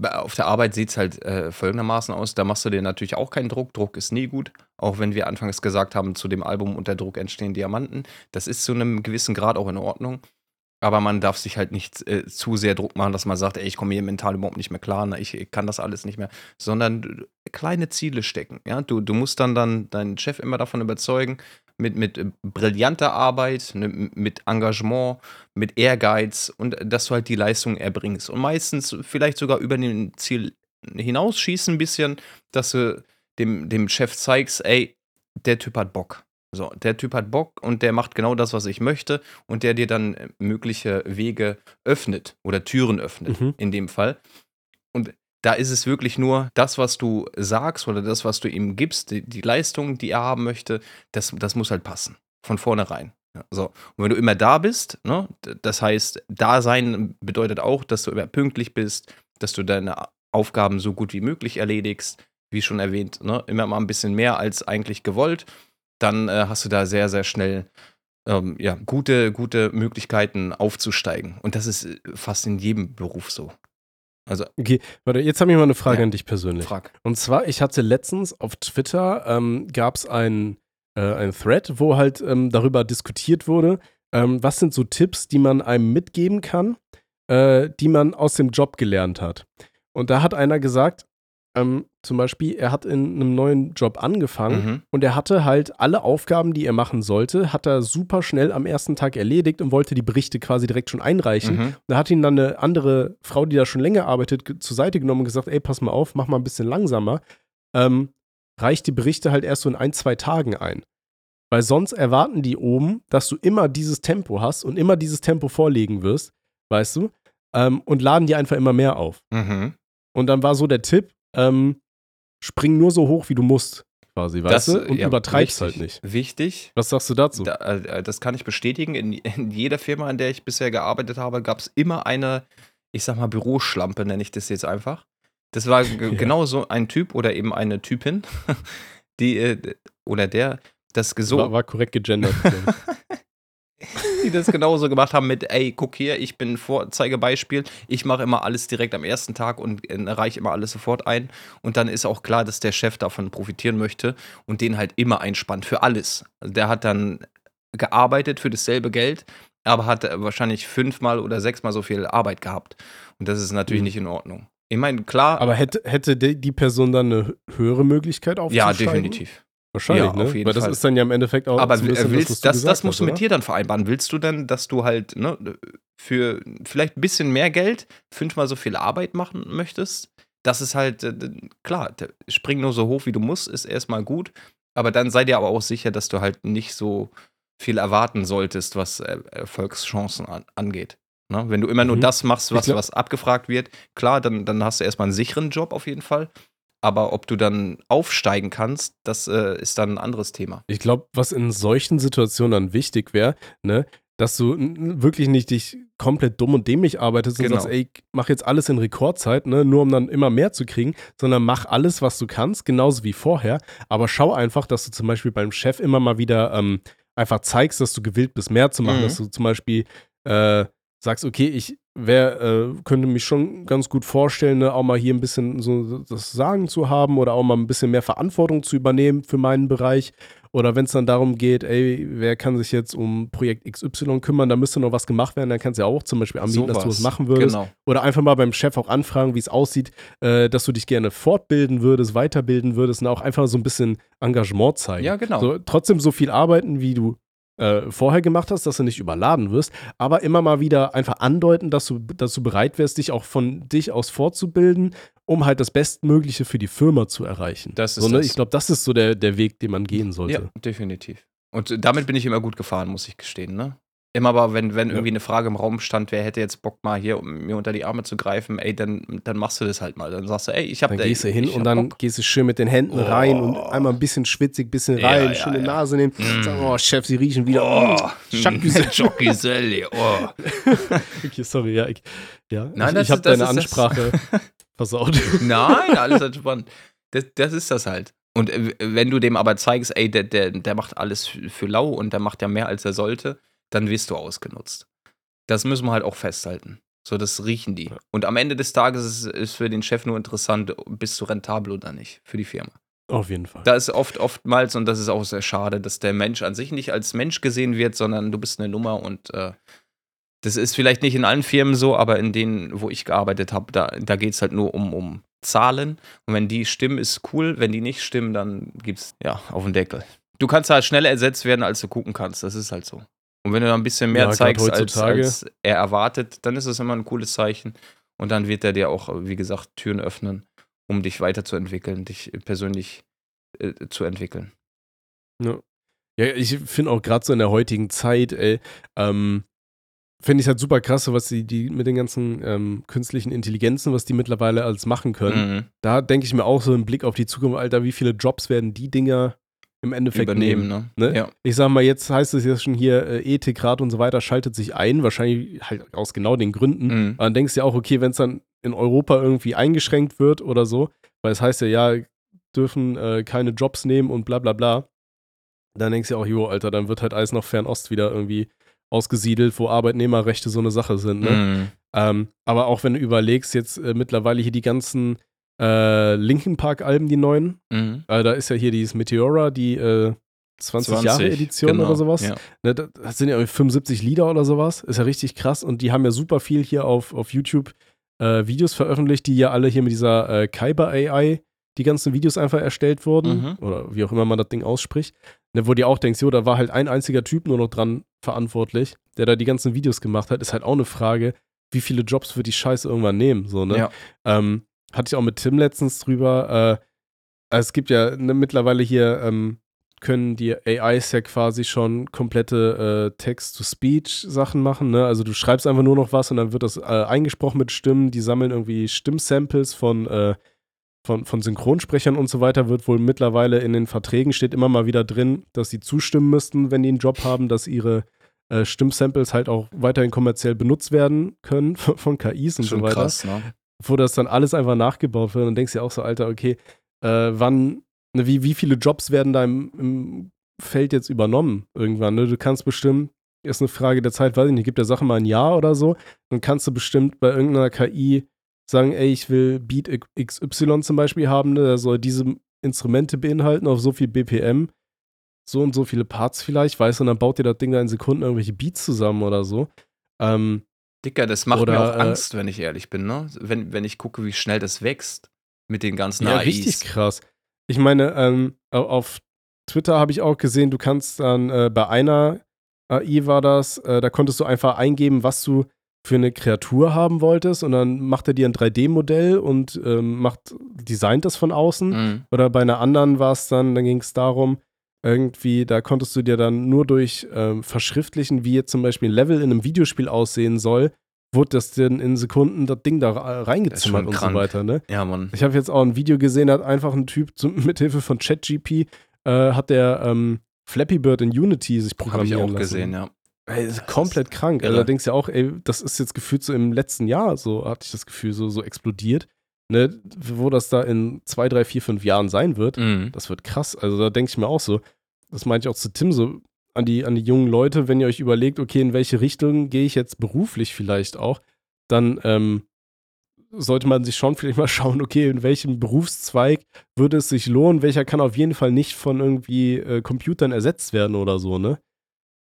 [SPEAKER 2] Auf der Arbeit sieht es halt äh, folgendermaßen aus. Da machst du dir natürlich auch keinen Druck. Druck ist nie gut. Auch wenn wir anfangs gesagt haben, zu dem Album unter Druck entstehen Diamanten. Das ist zu einem gewissen Grad auch in Ordnung. Aber man darf sich halt nicht äh, zu sehr Druck machen, dass man sagt, ey, ich komme hier mental überhaupt nicht mehr klar, ne? ich, ich kann das alles nicht mehr. Sondern kleine Ziele stecken. Ja? Du, du musst dann, dann deinen Chef immer davon überzeugen, mit, mit äh, brillanter Arbeit, ne, mit Engagement, mit Ehrgeiz und äh, dass du halt die Leistung erbringst. Und meistens vielleicht sogar über den Ziel hinausschießen ein bisschen, dass du dem, dem Chef zeigst, ey, der Typ hat Bock. So, der Typ hat Bock und der macht genau das, was ich möchte und der dir dann äh, mögliche Wege öffnet oder Türen öffnet,
[SPEAKER 1] Mhm.
[SPEAKER 2] in dem Fall. Und da ist es wirklich nur das, was du sagst oder das, was du ihm gibst, die, die Leistung, die er haben möchte, das, das muss halt passen. Von vornherein. Ja, so. Und wenn du immer da bist, ne, das heißt, da sein bedeutet auch, dass du immer pünktlich bist, dass du deine Aufgaben so gut wie möglich erledigst, wie schon erwähnt, ne, immer mal ein bisschen mehr als eigentlich gewollt, dann äh, hast du da sehr, sehr schnell ähm, ja, gute, gute Möglichkeiten aufzusteigen. Und das ist äh, fast in jedem Beruf so. Also,
[SPEAKER 1] Okay, warte, jetzt habe ich mal eine Frage
[SPEAKER 2] Ja.
[SPEAKER 1] an dich persönlich.
[SPEAKER 2] frag.
[SPEAKER 1] Und zwar, ich hatte letztens auf Twitter, ähm, gab es ein, äh, ein Thread, wo halt ähm, darüber diskutiert wurde, ähm, was sind so Tipps, die man einem mitgeben kann, äh, die man aus dem Job gelernt hat. Und da hat einer gesagt, ähm, zum Beispiel, er hat in einem neuen Job angefangen
[SPEAKER 2] Mhm.
[SPEAKER 1] und er hatte halt alle Aufgaben, die er machen sollte, hat er super schnell am ersten Tag erledigt und wollte die Berichte quasi direkt schon einreichen.
[SPEAKER 2] Mhm.
[SPEAKER 1] Da hat ihn dann eine andere Frau, die da schon länger arbeitet, zur Seite genommen und gesagt, ey, pass mal auf, mach mal ein bisschen langsamer. Ähm, reicht die Berichte halt erst so in ein, zwei Tagen ein. Weil sonst erwarten die oben, dass du immer dieses Tempo hast und immer dieses Tempo vorlegen wirst, weißt du? Ähm, und laden dir einfach immer mehr auf.
[SPEAKER 2] Mhm.
[SPEAKER 1] Und dann war so der Tipp, ähm, spring nur so hoch, wie du musst, quasi, weißt du? Und
[SPEAKER 2] ja,
[SPEAKER 1] übertreib's
[SPEAKER 2] richtig,
[SPEAKER 1] halt nicht.
[SPEAKER 2] Wichtig.
[SPEAKER 1] Was sagst du dazu?
[SPEAKER 2] Da, äh, das kann ich bestätigen. In, in jeder Firma, in der ich bisher gearbeitet habe, gab es immer eine, ich sag mal, Büroschlampe, nenne ich das jetzt einfach. Das war
[SPEAKER 1] Ja.
[SPEAKER 2] genau so ein Typ oder eben eine Typin, die, äh, oder der, das so,
[SPEAKER 1] war, war korrekt gegendert.
[SPEAKER 2] die das genauso gemacht haben mit, ey, guck hier, ich bin Vorzeigebeispiel, ich mache immer alles direkt am ersten Tag und äh, reiche immer alles sofort ein. Und dann ist auch klar, dass der Chef davon profitieren möchte und den halt immer einspannt für alles. Also der hat dann gearbeitet für dasselbe Geld, aber hat äh, wahrscheinlich fünfmal oder sechsmal so viel Arbeit gehabt. Und das ist natürlich
[SPEAKER 1] Mhm.
[SPEAKER 2] nicht in Ordnung. Ich meine, klar,
[SPEAKER 1] Aber hätte, hätte die Person dann eine höhere Möglichkeit
[SPEAKER 2] ja,
[SPEAKER 1] aufzusteigen?
[SPEAKER 2] definitiv.
[SPEAKER 1] Wahrscheinlich,
[SPEAKER 2] Ja,
[SPEAKER 1] ne?
[SPEAKER 2] auf jeden
[SPEAKER 1] Weil das
[SPEAKER 2] Fall.
[SPEAKER 1] ist dann ja im Endeffekt auch
[SPEAKER 2] Aber
[SPEAKER 1] so bisschen was
[SPEAKER 2] willst,
[SPEAKER 1] du
[SPEAKER 2] das,
[SPEAKER 1] gesagt
[SPEAKER 2] das musst
[SPEAKER 1] hast,
[SPEAKER 2] du mit
[SPEAKER 1] oder?
[SPEAKER 2] dir dann vereinbaren. Willst du denn, dass du halt ne, für vielleicht ein bisschen mehr Geld fünfmal so viel Arbeit machen möchtest? Das ist halt, äh, klar, spring nur so hoch, wie du musst, ist erstmal gut. Aber dann sei dir aber auch sicher, dass du halt nicht so viel erwarten solltest, was Erfolgschancen an, angeht. Ne? Wenn du immer nur
[SPEAKER 1] Mhm.
[SPEAKER 2] das machst, was,
[SPEAKER 1] glaub-
[SPEAKER 2] was abgefragt wird, klar, dann, dann hast du erstmal einen sicheren Job auf jeden Fall. Aber ob du dann aufsteigen kannst, das äh, ist dann ein anderes Thema.
[SPEAKER 1] Ich glaube, was in solchen Situationen dann wichtig wäre, ne, dass du wirklich nicht dich komplett dumm und dämlich arbeitest und
[SPEAKER 2] Genau.
[SPEAKER 1] sagst, ey, mach jetzt alles in Rekordzeit, ne, nur um dann immer mehr zu kriegen, sondern mach alles, was du kannst, genauso wie vorher. Aber schau einfach, dass du zum Beispiel beim Chef immer mal wieder ähm, einfach zeigst, dass du gewillt bist, mehr zu machen,
[SPEAKER 2] Mhm.
[SPEAKER 1] dass du zum Beispiel äh, sagst, okay, ich wer äh, könnte mich schon ganz gut vorstellen, ne, auch mal hier ein bisschen so das Sagen zu haben oder auch mal ein bisschen mehr Verantwortung zu übernehmen für meinen Bereich. Oder wenn es dann darum geht, ey, wer kann sich jetzt um Projekt XY kümmern, da müsste noch was gemacht werden, dann kannst du ja auch zum Beispiel anbieten, dass du was machen würdest.
[SPEAKER 2] Genau.
[SPEAKER 1] Oder einfach mal beim Chef auch anfragen, wie es aussieht, äh, dass du dich gerne fortbilden würdest, weiterbilden würdest und auch einfach so ein bisschen Engagement zeigen.
[SPEAKER 2] Ja, genau.
[SPEAKER 1] So, trotzdem so viel arbeiten, wie du äh, vorher gemacht hast, dass du nicht überladen wirst, aber immer mal wieder einfach andeuten, dass du, dass du bereit wärst, dich auch von dich aus fortzubilden, um halt das Bestmögliche für die Firma zu erreichen.
[SPEAKER 2] Das ist
[SPEAKER 1] so, ne?
[SPEAKER 2] das.
[SPEAKER 1] Ich glaube, das ist so der, der Weg, den man gehen
[SPEAKER 2] Ja,
[SPEAKER 1] sollte.
[SPEAKER 2] definitiv. Und damit bin ich immer gut gefahren, muss ich gestehen, ne? Immer aber, wenn, wenn
[SPEAKER 1] Ja.
[SPEAKER 2] irgendwie eine Frage im Raum stand, wer hätte jetzt Bock mal hier, um mir unter die Arme zu greifen, ey, dann, dann machst du das halt mal. Dann sagst du, ey, ich hab
[SPEAKER 1] Dann
[SPEAKER 2] da-
[SPEAKER 1] gehst du hin und dann
[SPEAKER 2] Bock.
[SPEAKER 1] gehst du schön mit den Händen
[SPEAKER 2] Oh.
[SPEAKER 1] rein und einmal ein bisschen schwitzig, bisschen
[SPEAKER 2] Ja,
[SPEAKER 1] rein,
[SPEAKER 2] ja,
[SPEAKER 1] schöne
[SPEAKER 2] ja.
[SPEAKER 1] Nase nehmen.
[SPEAKER 2] Mm.
[SPEAKER 1] Sagen, oh, Chef, sie riechen wieder.
[SPEAKER 2] Oh,
[SPEAKER 1] Oh,
[SPEAKER 2] Giselle, oh.
[SPEAKER 1] Okay, sorry, ja. Ich, ja,
[SPEAKER 2] Nein,
[SPEAKER 1] ich,
[SPEAKER 2] das
[SPEAKER 1] ich habe deine
[SPEAKER 2] ist
[SPEAKER 1] Ansprache versaut.
[SPEAKER 2] Nein, alles entspannt. Das, das ist das halt. Und äh, wenn du dem aber zeigst, ey, der, der, der macht alles für lau und der macht ja mehr, als er sollte, dann wirst du ausgenutzt. Das müssen wir halt auch festhalten. So, das riechen die. Und am Ende des Tages ist, ist für den Chef nur interessant, bist du rentabel oder nicht für die Firma.
[SPEAKER 1] Auf jeden Fall.
[SPEAKER 2] Da ist oft, oftmals, und das ist auch sehr schade, dass der Mensch an sich nicht als Mensch gesehen wird, sondern du bist eine Nummer und äh, das ist vielleicht nicht in allen Firmen so, aber in denen, wo ich gearbeitet habe, da, da geht es halt nur um, um Zahlen. Und wenn die stimmen, ist cool. Wenn die nicht stimmen, dann gibt's ja auf den Deckel. Du kannst halt schneller ersetzt werden, als du gucken kannst. Das ist halt so. Und wenn du da ein bisschen mehr
[SPEAKER 1] Ja,
[SPEAKER 2] zeigst, als, als er erwartet, dann ist es immer ein cooles Zeichen. Und dann wird er dir auch, wie gesagt, Türen öffnen, um dich weiterzuentwickeln, dich persönlich äh, zu entwickeln.
[SPEAKER 1] Ja, ja ich finde auch gerade so in der heutigen Zeit, ey, ähm, finde ich halt super krass, was die, die mit den ganzen ähm, künstlichen Intelligenzen, was die mittlerweile alles machen können.
[SPEAKER 2] Mhm.
[SPEAKER 1] Da denke ich mir auch so im Blick auf die Zukunft, Alter, wie viele Jobs werden die Dinger im Endeffekt
[SPEAKER 2] Übernehmen,
[SPEAKER 1] nehmen.
[SPEAKER 2] ne?
[SPEAKER 1] ne?
[SPEAKER 2] Ja.
[SPEAKER 1] Ich sag mal, jetzt heißt es ja schon hier, äh, Ethikrat und so weiter schaltet sich ein, wahrscheinlich halt aus genau den Gründen.
[SPEAKER 2] Mhm.
[SPEAKER 1] Aber dann denkst du ja auch, okay, wenn es dann in Europa irgendwie eingeschränkt wird oder so, weil es heißt ja, ja, dürfen äh, keine Jobs nehmen und bla bla bla, dann denkst du ja auch, jo, Alter, dann wird halt alles nach Fernost wieder irgendwie ausgesiedelt, wo Arbeitnehmerrechte so eine Sache sind. Ne?
[SPEAKER 2] Mhm.
[SPEAKER 1] Ähm, aber auch wenn du überlegst, jetzt äh, mittlerweile hier die ganzen äh, Linkin Park-Alben, die neuen,
[SPEAKER 2] Mhm.
[SPEAKER 1] äh, da ist ja hier dieses Meteora, die äh, 20, Jahre Edition
[SPEAKER 2] genau,
[SPEAKER 1] oder sowas.
[SPEAKER 2] Ja.
[SPEAKER 1] Ne, das sind ja irgendwie 75 Lieder oder sowas. Ist ja richtig krass. Und die haben ja super viel hier auf, auf YouTube äh, Videos veröffentlicht, die ja alle hier mit dieser äh, Kyber AI die ganzen Videos einfach erstellt wurden.
[SPEAKER 2] Mhm.
[SPEAKER 1] Oder wie auch immer man das Ding ausspricht. Ne, wo du auch denkst, jo, da war halt ein einziger Typ nur noch dran verantwortlich, der da die ganzen Videos gemacht hat. Ist halt auch eine Frage, wie viele Jobs wird die Scheiße irgendwann nehmen. So, ne?
[SPEAKER 2] Ja.
[SPEAKER 1] Ähm, hatte ich auch mit Tim letztens drüber. Äh, es gibt ja ne, mittlerweile hier, ähm, können die AIs ja quasi schon komplette äh, Text-to-Speech-Sachen machen. Ne? Also du schreibst einfach nur noch was und dann wird das äh, eingesprochen mit Stimmen. Die sammeln irgendwie Stimmsamples von, äh, von, von Synchronsprechern und so weiter. Wird wohl mittlerweile in den Verträgen steht immer mal wieder drin, dass sie zustimmen müssten, wenn die einen Job haben, dass ihre äh, Stimmsamples halt auch weiterhin kommerziell benutzt werden können von, von KIs und
[SPEAKER 2] Schon
[SPEAKER 1] so weiter
[SPEAKER 2] krass, ne?
[SPEAKER 1] Wo das dann alles einfach nachgebaut wird und denkst dir auch so, Alter, okay, äh, wann, ne, wie, wie viele Jobs werden da im, im Feld jetzt übernommen irgendwann? Ne? Du kannst bestimmt, ist eine Frage der Zeit, weiß ich nicht, gibt der Sache mal ein Jahr oder so, dann kannst du bestimmt bei irgendeiner KI sagen, ey, ich will Beat XY zum Beispiel haben, ne? der soll diese Instrumente beinhalten auf so viel BPM, so und so viele Parts vielleicht, weißt du, und dann baut dir das Ding da in Sekunden irgendwelche Beats zusammen oder so. Ähm,
[SPEAKER 2] Dicker, das macht
[SPEAKER 1] Oder,
[SPEAKER 2] mir auch
[SPEAKER 1] äh,
[SPEAKER 2] Angst, wenn ich ehrlich bin, ne? Wenn, wenn ich gucke, wie schnell das wächst mit den ganzen
[SPEAKER 1] Ja,
[SPEAKER 2] AIs.
[SPEAKER 1] richtig krass. Ich meine, ähm, au- auf Twitter habe ich auch gesehen, du kannst dann äh, bei einer AI war das, äh, da konntest du einfach eingeben, was du für eine Kreatur haben wolltest und dann macht er dir ein 3D-Modell und ähm, macht, designt das von außen.
[SPEAKER 2] Mhm.
[SPEAKER 1] Oder bei einer anderen war es dann, dann ging es darum, irgendwie, da konntest du dir dann nur durch ähm, verschriftlichen, wie jetzt zum Beispiel ein Level in einem Videospiel aussehen soll, wurde das denn in Sekunden das Ding da ra- reingezimmert und
[SPEAKER 2] krank.
[SPEAKER 1] so weiter, ne?
[SPEAKER 2] Ja, Mann.
[SPEAKER 1] Ich habe jetzt auch ein Video gesehen, da hat einfach ein Typ zum, mit Hilfe von ChatGP äh, hat der ähm, Flappy Bird in Unity sich
[SPEAKER 2] Habe ich
[SPEAKER 1] programmieren
[SPEAKER 2] auch
[SPEAKER 1] lassen.
[SPEAKER 2] gesehen, ja.
[SPEAKER 1] Ey, komplett krank.
[SPEAKER 2] irre.
[SPEAKER 1] Also du ja auch, ey, das ist jetzt gefühlt so im letzten Jahr, so hatte ich das Gefühl, so, so explodiert. Ne? Wo das da in zwei, drei, vier, fünf Jahren sein wird,
[SPEAKER 2] Mhm.
[SPEAKER 1] das wird krass. Also da denke ich mir auch so, das meinte ich auch zu Tim so, an die, an die jungen Leute, wenn ihr euch überlegt, okay, in welche Richtung gehe ich jetzt beruflich vielleicht auch, dann ähm, sollte man sich schon vielleicht mal schauen, okay, in welchem Berufszweig würde es sich lohnen, welcher kann auf jeden Fall nicht von irgendwie äh, Computern ersetzt werden oder so, ne?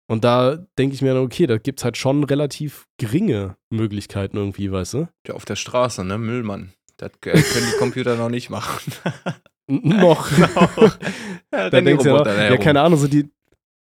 [SPEAKER 1] Und da denke ich mir dann, okay, da gibt es halt schon relativ geringe Möglichkeiten irgendwie, weißt du?
[SPEAKER 2] Ja, auf der Straße, ne? Müllmann. Das äh, können die Computer noch nicht machen.
[SPEAKER 1] Noch.
[SPEAKER 2] Genau.
[SPEAKER 1] da
[SPEAKER 2] Ja,
[SPEAKER 1] denkst du ja, ja, keine Ahnung, so die,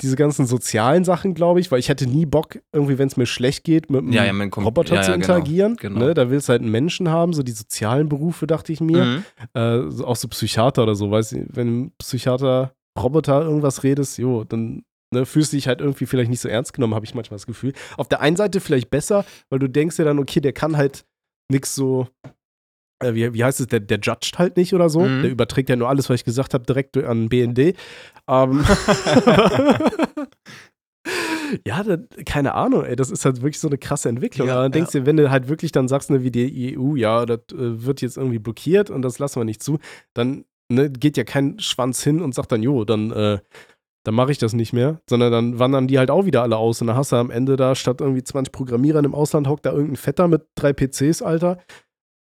[SPEAKER 1] diese ganzen sozialen Sachen, glaube ich, weil ich hätte nie Bock, irgendwie, wenn es mir schlecht geht, mit einem
[SPEAKER 2] Ja, ja,
[SPEAKER 1] Roboter
[SPEAKER 2] ja,
[SPEAKER 1] zu
[SPEAKER 2] ja, genau,
[SPEAKER 1] interagieren.
[SPEAKER 2] genau.
[SPEAKER 1] Ne? Da willst du halt einen Menschen haben, so die sozialen Berufe, dachte ich mir.
[SPEAKER 2] Mhm.
[SPEAKER 1] Äh, auch so Psychiater oder so, weißt du, wenn ein Psychiater Roboter irgendwas redest, jo, dann ne, fühlst du dich halt irgendwie vielleicht nicht so ernst genommen, habe ich manchmal das Gefühl. Auf der einen Seite vielleicht besser, weil du denkst dir dann, okay, der kann halt nichts so, wie, wie heißt es, der, der judgt halt nicht oder so.
[SPEAKER 2] Mhm.
[SPEAKER 1] Der überträgt ja nur alles, was ich gesagt habe, direkt an BND. Ähm, ja, da, keine Ahnung, ey, das ist halt wirklich so eine krasse Entwicklung.
[SPEAKER 2] Ja,
[SPEAKER 1] dann denkst du dir, wenn du halt wirklich dann sagst, ne, wie die EU, ja, das äh, wird jetzt irgendwie blockiert und das lassen wir nicht zu, dann ne, geht ja kein Schwanz hin und sagt dann, jo, dann, äh, dann mache ich das nicht mehr, sondern dann wandern die halt auch wieder alle aus und dann hast du am Ende da statt irgendwie 20 Programmierern im Ausland hockt da irgendein Vetter mit drei PCs, Alter,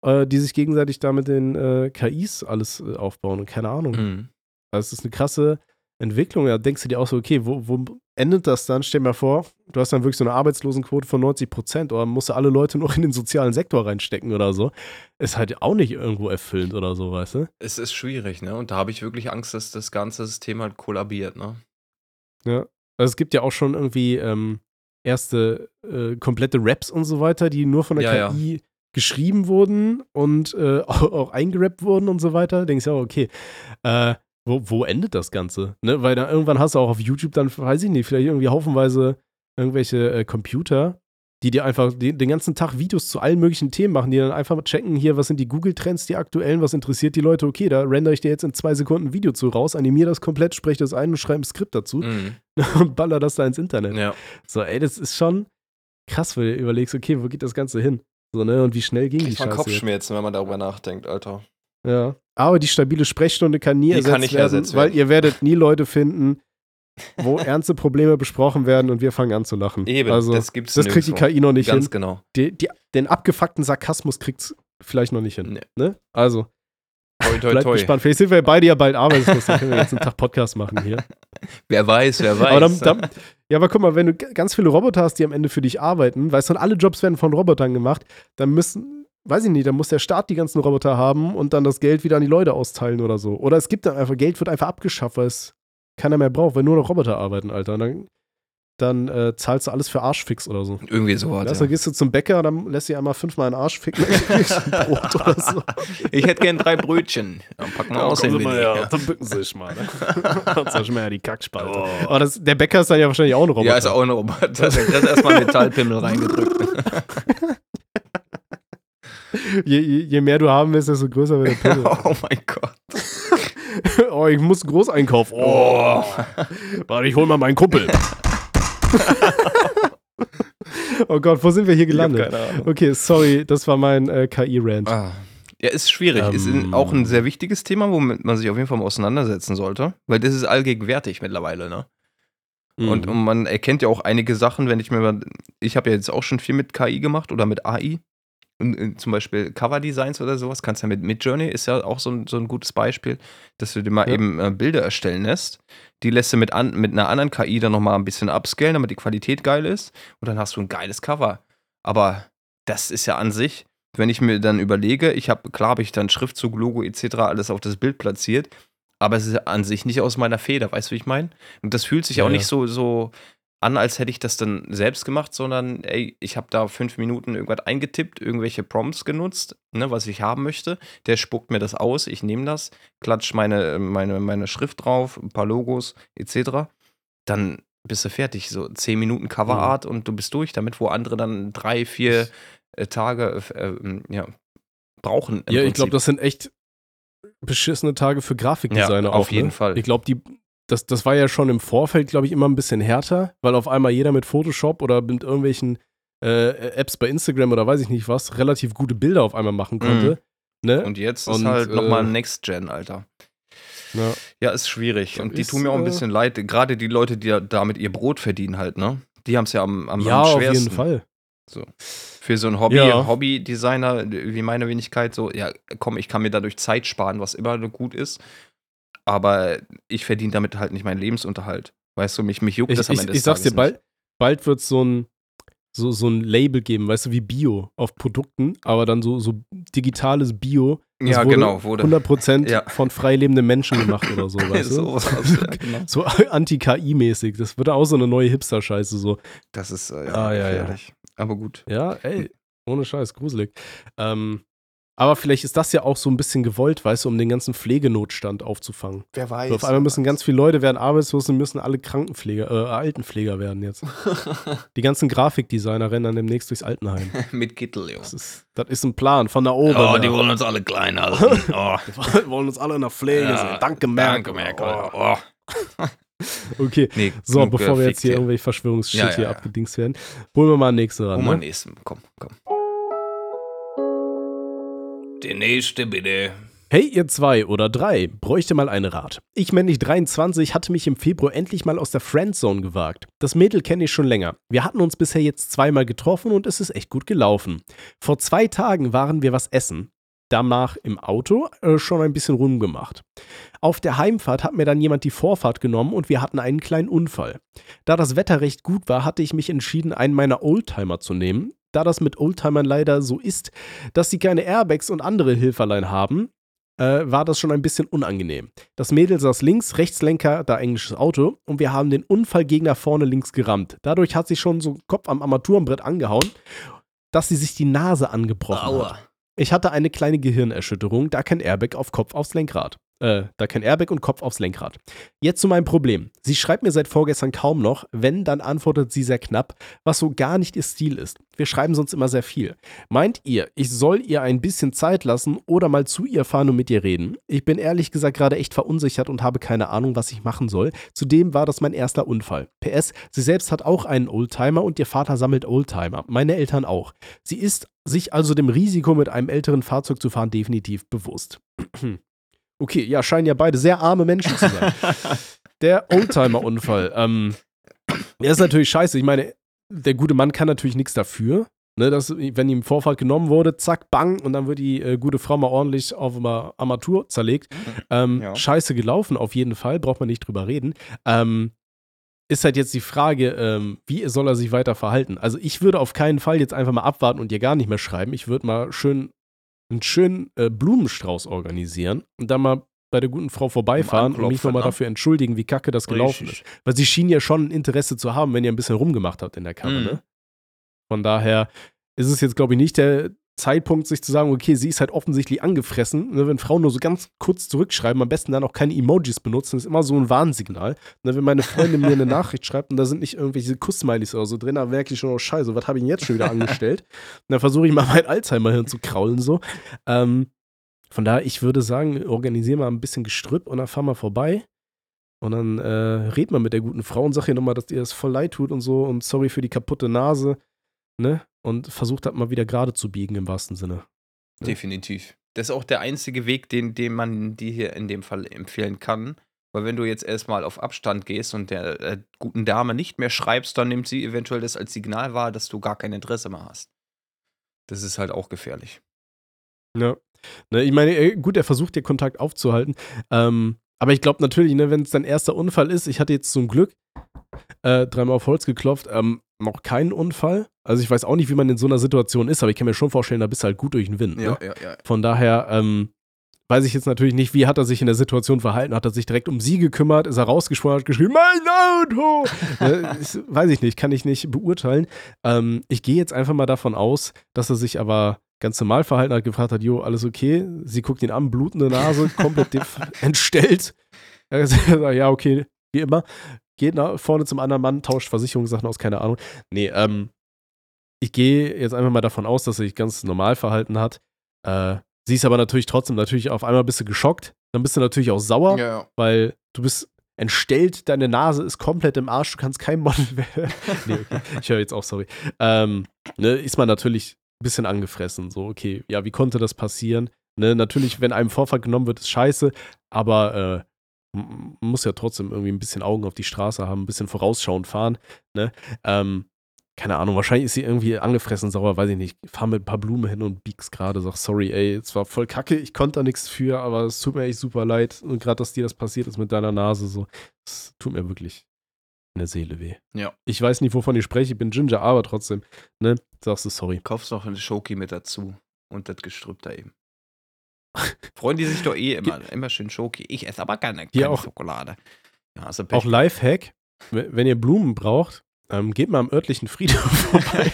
[SPEAKER 1] äh, die sich gegenseitig da mit den äh, KIs alles äh, aufbauen und keine Ahnung.
[SPEAKER 2] Mhm.
[SPEAKER 1] Also es ist eine krasse Entwicklung. Da denkst du dir auch so, okay, wo, wo endet das dann? Stell dir mal vor, du hast dann wirklich so eine Arbeitslosenquote von 90 Prozent oder musst du alle Leute noch in den sozialen Sektor reinstecken oder so. Ist halt auch nicht irgendwo erfüllend oder so, weißt du?
[SPEAKER 2] Es ist schwierig, ne? Und da habe ich wirklich Angst, dass das ganze System halt kollabiert, ne?
[SPEAKER 1] Ja. Also es gibt ja auch schon irgendwie ähm, erste äh, komplette Raps und so weiter, die nur von der
[SPEAKER 2] Ja, ja.
[SPEAKER 1] Geschrieben wurden und äh, auch, auch eingerappt wurden und so weiter. Denkst du ja, okay, äh, wo, wo endet das Ganze? Ne? Weil da irgendwann hast du auch auf YouTube dann, weiß ich nicht, vielleicht irgendwie haufenweise irgendwelche äh, Computer, die dir einfach den, den ganzen Tag Videos zu allen möglichen Themen machen, die dann einfach mal checken, hier, was sind die Google-Trends, die aktuellen, was interessiert die Leute? Okay, da rendere ich dir jetzt in zwei Sekunden ein Video zu raus, animiere das komplett, spreche das ein und schreibe ein Skript dazu
[SPEAKER 2] Mhm.
[SPEAKER 1] und baller das da ins Internet.
[SPEAKER 2] Ja.
[SPEAKER 1] So, ey, das ist schon krass, weil du überlegst, okay, wo geht das Ganze hin? So, ne, und wie schnell ging die
[SPEAKER 2] Kriegt man
[SPEAKER 1] Scheiße? jetzt?
[SPEAKER 2] Kopfschmerzen, wenn man darüber nachdenkt, Alter.
[SPEAKER 1] Ja. Aber die stabile Sprechstunde kann nie
[SPEAKER 2] Die
[SPEAKER 1] ersetzt
[SPEAKER 2] kann
[SPEAKER 1] werden,
[SPEAKER 2] ersetzt
[SPEAKER 1] weil
[SPEAKER 2] werden.
[SPEAKER 1] ihr werdet nie Leute finden, wo ernste Probleme besprochen werden und wir fangen an zu lachen.
[SPEAKER 2] Eben,
[SPEAKER 1] also,
[SPEAKER 2] das gibt's
[SPEAKER 1] das kriegt die. KI noch nicht
[SPEAKER 2] Ganz
[SPEAKER 1] hin.
[SPEAKER 2] genau.
[SPEAKER 1] Die, die, den abgefuckten Sarkasmus kriegt's vielleicht noch nicht hin.
[SPEAKER 2] Nee.
[SPEAKER 1] Ne? Also,
[SPEAKER 2] Toi, toi,
[SPEAKER 1] bleibt
[SPEAKER 2] toi.
[SPEAKER 1] gespannt. Vielleicht sind wir beide ja bald arbeitslos, dann können wir jetzt einen Tag Podcast machen hier.
[SPEAKER 2] Wer weiß, wer weiß.
[SPEAKER 1] Aber dann, dann, ja, aber guck mal, wenn du ganz viele Roboter hast, die am Ende für dich arbeiten, weißt du, alle Jobs werden von Robotern gemacht, dann müssen, weiß ich nicht, dann muss der Staat die ganzen Roboter haben und dann das Geld wieder an die Leute austeilen oder so. Oder es gibt dann einfach, Geld wird einfach abgeschafft, weil es keiner mehr braucht, weil nur noch Roboter arbeiten, Alter. Und dann, dann äh, zahlst du alles für Arschfix oder so.
[SPEAKER 2] Irgendwie so
[SPEAKER 1] Weißt. Dann
[SPEAKER 2] Ja.
[SPEAKER 1] gehst du zum Bäcker, dann lässt sie einmal fünfmal einen Arsch ficken, Brot oder so.
[SPEAKER 2] Ich hätte gern drei Brötchen. Dann packen wir aus den
[SPEAKER 1] ja, dann bücken sie sich mal. Ne? Dann zerschmettern ja die Kackspalte. Aber das, der Bäcker ist dann ja wahrscheinlich auch ein Roboter.
[SPEAKER 2] Ja, ist auch ein Roboter. Das ist erstmal Metallpimmel reingedrückt.
[SPEAKER 1] Je, je, je mehr du haben willst, desto größer wird der Pimmel.
[SPEAKER 2] oh mein Gott.
[SPEAKER 1] oh, ich muss groß einkaufen. Oh. Warte, ich hol mal meinen Kumpel. oh Gott, wo sind wir hier gelandet? Okay, sorry, das war mein äh, KI-Rant.
[SPEAKER 2] Ah. Ja, ist schwierig. ist
[SPEAKER 1] Ähm.
[SPEAKER 2] ein, auch ein sehr wichtiges Thema, womit man sich auf jeden Fall mal auseinandersetzen sollte. Weil das ist allgegenwärtig mittlerweile, ne?
[SPEAKER 1] Mhm.
[SPEAKER 2] Und, und man erkennt ja auch einige Sachen, wenn ich mir mal. Ich habe ja jetzt auch schon viel mit KI gemacht oder mit AI. Und, zum Beispiel Cover-Designs oder sowas. Kannst ja mit Midjourney, ist ja auch so ein, so ein gutes Beispiel, dass du dir mal
[SPEAKER 1] Ja.
[SPEAKER 2] eben äh, Bilder erstellen lässt. Die lässt du mit, an, mit einer anderen KI dann nochmal ein bisschen upscalen, damit die Qualität geil ist. Und dann hast du ein geiles Cover. Aber das ist ja an sich, wenn ich mir dann überlege, ich habe, klar habe ich dann Schriftzug, Logo etc. alles auf das Bild platziert, aber es ist ja an sich nicht aus meiner Feder, weißt du, wie ich meine? Und das fühlt sich
[SPEAKER 1] Ja,
[SPEAKER 2] auch nicht so, so an, als hätte ich das dann selbst gemacht, sondern ey, ich habe da fünf Minuten irgendwas eingetippt, irgendwelche Prompts genutzt, ne, was ich haben möchte. Der spuckt mir das aus, ich nehme das, klatsch meine, meine, meine Schrift drauf, ein paar Logos etc. Dann bist du fertig. So zehn Minuten Coverart und du bist durch damit, wo andere dann drei, vier äh, Tage äh, ja, brauchen.
[SPEAKER 1] ja, ich glaube,
[SPEAKER 2] Prinzip.
[SPEAKER 1] das sind echt beschissene Tage für Grafikdesigner
[SPEAKER 2] Ja,
[SPEAKER 1] auch.
[SPEAKER 2] auf jeden
[SPEAKER 1] ne?
[SPEAKER 2] Fall.
[SPEAKER 1] Ich glaube, die. Das, das war ja schon im Vorfeld, glaube ich, immer ein bisschen härter, weil auf einmal jeder mit Photoshop oder mit irgendwelchen äh, Apps bei Instagram oder weiß ich nicht was relativ gute Bilder auf einmal machen konnte. Ne?
[SPEAKER 2] Und jetzt
[SPEAKER 1] Und,
[SPEAKER 2] ist halt
[SPEAKER 1] äh,
[SPEAKER 2] nochmal Next Gen, Alter.
[SPEAKER 1] ja.
[SPEAKER 2] Ja, ist schwierig. Und die
[SPEAKER 1] Ist,
[SPEAKER 2] tun mir auch ein
[SPEAKER 1] äh,
[SPEAKER 2] bisschen leid. Gerade die Leute, die ja damit ihr Brot verdienen halt, ne? Die haben es ja am, am,
[SPEAKER 1] ja,
[SPEAKER 2] am
[SPEAKER 1] auf
[SPEAKER 2] schwersten.
[SPEAKER 1] jeden Fall.
[SPEAKER 2] Für so einen Hobby,
[SPEAKER 1] Ja.
[SPEAKER 2] Hobby-Designer wie meine Wenigkeit, so, ja, komm, ich kann mir dadurch Zeit sparen, was immer gut ist. Aber ich verdiene damit halt nicht meinen Lebensunterhalt. Weißt du, mich, mich juckt
[SPEAKER 1] Ich,
[SPEAKER 2] das am
[SPEAKER 1] ich,
[SPEAKER 2] Ende
[SPEAKER 1] ich
[SPEAKER 2] des
[SPEAKER 1] sag's dir,
[SPEAKER 2] Tages nicht.
[SPEAKER 1] bald, bald wird so ein, so, so ein Label geben, weißt du, wie Bio auf Produkten, aber dann so, so digitales Bio.
[SPEAKER 2] Ja,
[SPEAKER 1] wurde
[SPEAKER 2] genau, wurde.
[SPEAKER 1] 100%
[SPEAKER 2] Ja.
[SPEAKER 1] von frei lebenden Menschen gemacht oder so, weißt du?
[SPEAKER 2] so, was, ja, genau.
[SPEAKER 1] So anti-KI-mäßig. Das wird auch so eine neue Hipster-Scheiße so.
[SPEAKER 2] Das ist äh, ja,
[SPEAKER 1] Ah, ja, ja.
[SPEAKER 2] gefährlich. Aber gut.
[SPEAKER 1] Ja, ey, ohne Scheiß, gruselig. Ähm, aber vielleicht ist das ja auch so ein bisschen gewollt, weißt du, um den ganzen Pflegenotstand aufzufangen.
[SPEAKER 2] Wer weiß.
[SPEAKER 1] So, auf einmal müssen ganz viele Leute werden arbeitslos und müssen alle Krankenpfleger, äh, Altenpfleger werden jetzt. Die ganzen Grafikdesigner rennen dann demnächst durchs Altenheim.
[SPEAKER 2] Mit Kittel, Jungs.
[SPEAKER 1] Das ist, das ist ein Plan von da oben.
[SPEAKER 2] Oh, die
[SPEAKER 1] ja.
[SPEAKER 2] wollen uns alle klein halten. Oh,
[SPEAKER 1] Wir wollen uns alle in der Pflege
[SPEAKER 2] Ja,
[SPEAKER 1] sehen. Danke, Merkel.
[SPEAKER 2] danke, Merkel.
[SPEAKER 1] Oh.
[SPEAKER 2] Oh.
[SPEAKER 1] Okay,
[SPEAKER 2] Nee,
[SPEAKER 1] so, bevor wir jetzt hier irgendwelche Verschwörungsshit
[SPEAKER 2] Ja, ja,
[SPEAKER 1] hier
[SPEAKER 2] ja.
[SPEAKER 1] abgedingst werden, holen wir mal den nächsten ran.
[SPEAKER 2] Hol mal
[SPEAKER 1] Ne?
[SPEAKER 2] nächsten. Komm, komm. Der nächste, bitte.
[SPEAKER 1] Hey, ihr zwei oder drei, bräuchte mal einen Rat. Ich, männlich 23, hatte mich im Februar endlich mal aus der Friendzone gewagt. Das Mädel kenne ich schon länger. Wir hatten uns bisher jetzt zweimal getroffen und es ist echt gut gelaufen. Vor zwei Tagen waren wir was essen. Danach im Auto äh, schon ein bisschen rumgemacht. Auf der Heimfahrt hat mir dann jemand die Vorfahrt genommen und wir hatten einen kleinen Unfall. Da das Wetter recht gut war, hatte ich mich entschieden, einen meiner Oldtimer zu nehmen. Da das mit Oldtimern leider so ist, dass sie keine Airbags und andere Hilferlein haben, äh, war das schon ein bisschen unangenehm. Das Mädel saß links, Rechtslenker, da englisches Auto, und wir haben den Unfallgegner vorne links gerammt. Dadurch hat sie schon so Kopf am Armaturenbrett angehauen, dass sie sich die Nase angebrochen hat. Ich hatte eine kleine Gehirnerschütterung, da kein Airbag auf Kopf aufs Lenkrad. Äh, da kein Airbag und Kopf aufs Lenkrad. Jetzt zu meinem Problem. Sie schreibt mir seit vorgestern kaum noch, wenn, dann antwortet sie sehr knapp, was so gar nicht ihr Stil ist. Wir schreiben sonst immer sehr viel. Meint ihr, ich soll ihr ein bisschen Zeit lassen oder mal zu ihr fahren und mit ihr reden? Ich bin ehrlich gesagt gerade echt verunsichert und habe keine Ahnung, was ich machen soll. Zudem war das mein erster Unfall. PS, sie selbst hat auch einen Oldtimer und ihr Vater sammelt Oldtimer. Meine Eltern auch. Sie ist sich also dem Risiko, mit einem älteren Fahrzeug zu fahren, definitiv bewusst. Okay, ja, scheinen ja beide sehr arme Menschen zu sein. Der Oldtimer-Unfall. Ähm, der ist natürlich scheiße. Ich meine, der gute Mann kann natürlich nichts dafür. Ne, dass, wenn ihm Vorfahrt genommen wurde, zack, bang, und dann wird die äh, gute Frau mal ordentlich auf einer Armatur zerlegt. Ähm,
[SPEAKER 2] Ja.
[SPEAKER 1] Scheiße gelaufen, auf jeden Fall, braucht man nicht drüber reden. Ähm, ist halt jetzt die Frage, ähm, wie soll er sich weiter verhalten? Also ich würde auf keinen Fall jetzt einfach mal abwarten und ihr gar nicht mehr schreiben. Ich würde mal schön einen schönen äh, Blumenstrauß organisieren und dann mal bei der guten Frau vorbeifahren und mich nochmal
[SPEAKER 2] ne?
[SPEAKER 1] dafür entschuldigen, wie kacke das gelaufen
[SPEAKER 2] Richtig.
[SPEAKER 1] ist. Weil sie schien ja schon ein Interesse zu haben, wenn ihr ein bisschen rumgemacht habt in der Karre,
[SPEAKER 2] Mhm.
[SPEAKER 1] ne? Von daher ist es jetzt, glaube ich, nicht der Zeitpunkt, sich zu sagen, okay, sie ist halt offensichtlich angefressen. Ne, wenn Frauen nur so ganz kurz zurückschreiben, am besten dann auch keine Emojis benutzen, ist immer so ein Warnsignal. Ne, wenn meine Freundin mir eine Nachricht schreibt und da sind nicht irgendwelche Kuss-Smileys oder so drin, dann merke ich schon, oh Scheiße, was habe ich denn jetzt schon wieder angestellt? Und dann versuche ich mal mein Alzheimer-Hirn zu kraulen, so. Ähm, von daher, ich würde sagen, organisier mal ein bisschen Gestrüpp und dann fahr mal vorbei. Und dann äh, red mal mit der guten Frau und sag ihr nochmal, dass ihr das voll leid tut und so und sorry für die kaputte Nase, ne? Und versucht das mal wieder gerade zu biegen im wahrsten Sinne. Ja.
[SPEAKER 2] Definitiv. Das ist auch der einzige Weg, den, den man dir hier in dem Fall empfehlen kann. Weil wenn du jetzt erstmal auf Abstand gehst und der äh, guten Dame nicht mehr schreibst, dann nimmt sie eventuell das als Signal wahr, dass du gar kein Interesse mehr hast. Das ist halt auch gefährlich.
[SPEAKER 1] Ja. Ne, ich meine, äh, gut, er versucht ja Kontakt aufzuhalten. Ähm, aber ich glaube natürlich, ne, wenn es dein erster Unfall ist, ich hatte jetzt zum Glück äh, dreimal auf Holz geklopft, ähm, noch keinen Unfall. Also ich weiß auch nicht, wie man in so einer Situation ist, aber ich kann mir schon vorstellen, da bist du halt gut durch den Wind. Ne?
[SPEAKER 2] ja, ja.
[SPEAKER 1] Von daher ähm, weiß ich jetzt natürlich nicht, wie hat er sich in der Situation verhalten. Hat er sich direkt um sie gekümmert? Ist er rausgesprungen, hat geschrieben, mein Auto? ne, ist, weiß ich nicht, kann ich nicht beurteilen. Ähm, ich gehe jetzt einfach mal davon aus, dass er sich aber ganz normal verhalten hat, gefragt hat, jo, alles okay? Sie guckt ihn an, blutende Nase, komplett entstellt. Er sagt, ja, okay, wie immer. Geht nach vorne zum anderen Mann, tauscht Versicherungssachen aus, keine Ahnung. Nee, ähm, ich gehe jetzt einfach mal davon aus, dass er sich ganz normal verhalten hat. Äh, sie ist aber natürlich trotzdem, natürlich auf einmal bist du geschockt. Dann bist du natürlich auch sauer,
[SPEAKER 2] ja.
[SPEAKER 1] weil du bist entstellt, deine Nase ist komplett im Arsch, du kannst kein Model werden. nee, okay. Ich höre jetzt auf, sorry. Ähm, ne, ist man natürlich ein bisschen angefressen. So, okay, ja, wie konnte das passieren? Ne, natürlich, wenn einem Vorfahrt genommen wird, ist scheiße, aber äh, man muss ja trotzdem irgendwie ein bisschen Augen auf die Straße haben, ein bisschen vorausschauend fahren. Ne? Ähm, keine Ahnung, wahrscheinlich ist sie irgendwie angefressen sauer, weiß ich nicht. Fahr mit ein paar Blumen hin und bieg's gerade, sag, sorry, ey, es war voll kacke, ich konnte da nichts für, aber es tut mir echt super leid. Und gerade, dass dir das passiert ist mit deiner Nase, so, es tut mir wirklich in der Seele weh.
[SPEAKER 2] Ja.
[SPEAKER 1] Ich weiß nicht, wovon ich spreche, ich bin Ginger, aber trotzdem, ne, sagst du sorry.
[SPEAKER 2] Kaufst noch eine Schoki mit dazu und das Gestrüpp da eben. Freuen die sich doch eh immer, immer schön Schoki. Ich esse aber keine,
[SPEAKER 1] Hier
[SPEAKER 2] keine
[SPEAKER 1] auch-
[SPEAKER 2] Schokolade. Ja, also
[SPEAKER 1] Auch Lifehack, wenn ihr Blumen braucht, ähm, geht mal am örtlichen Friedhof vorbei.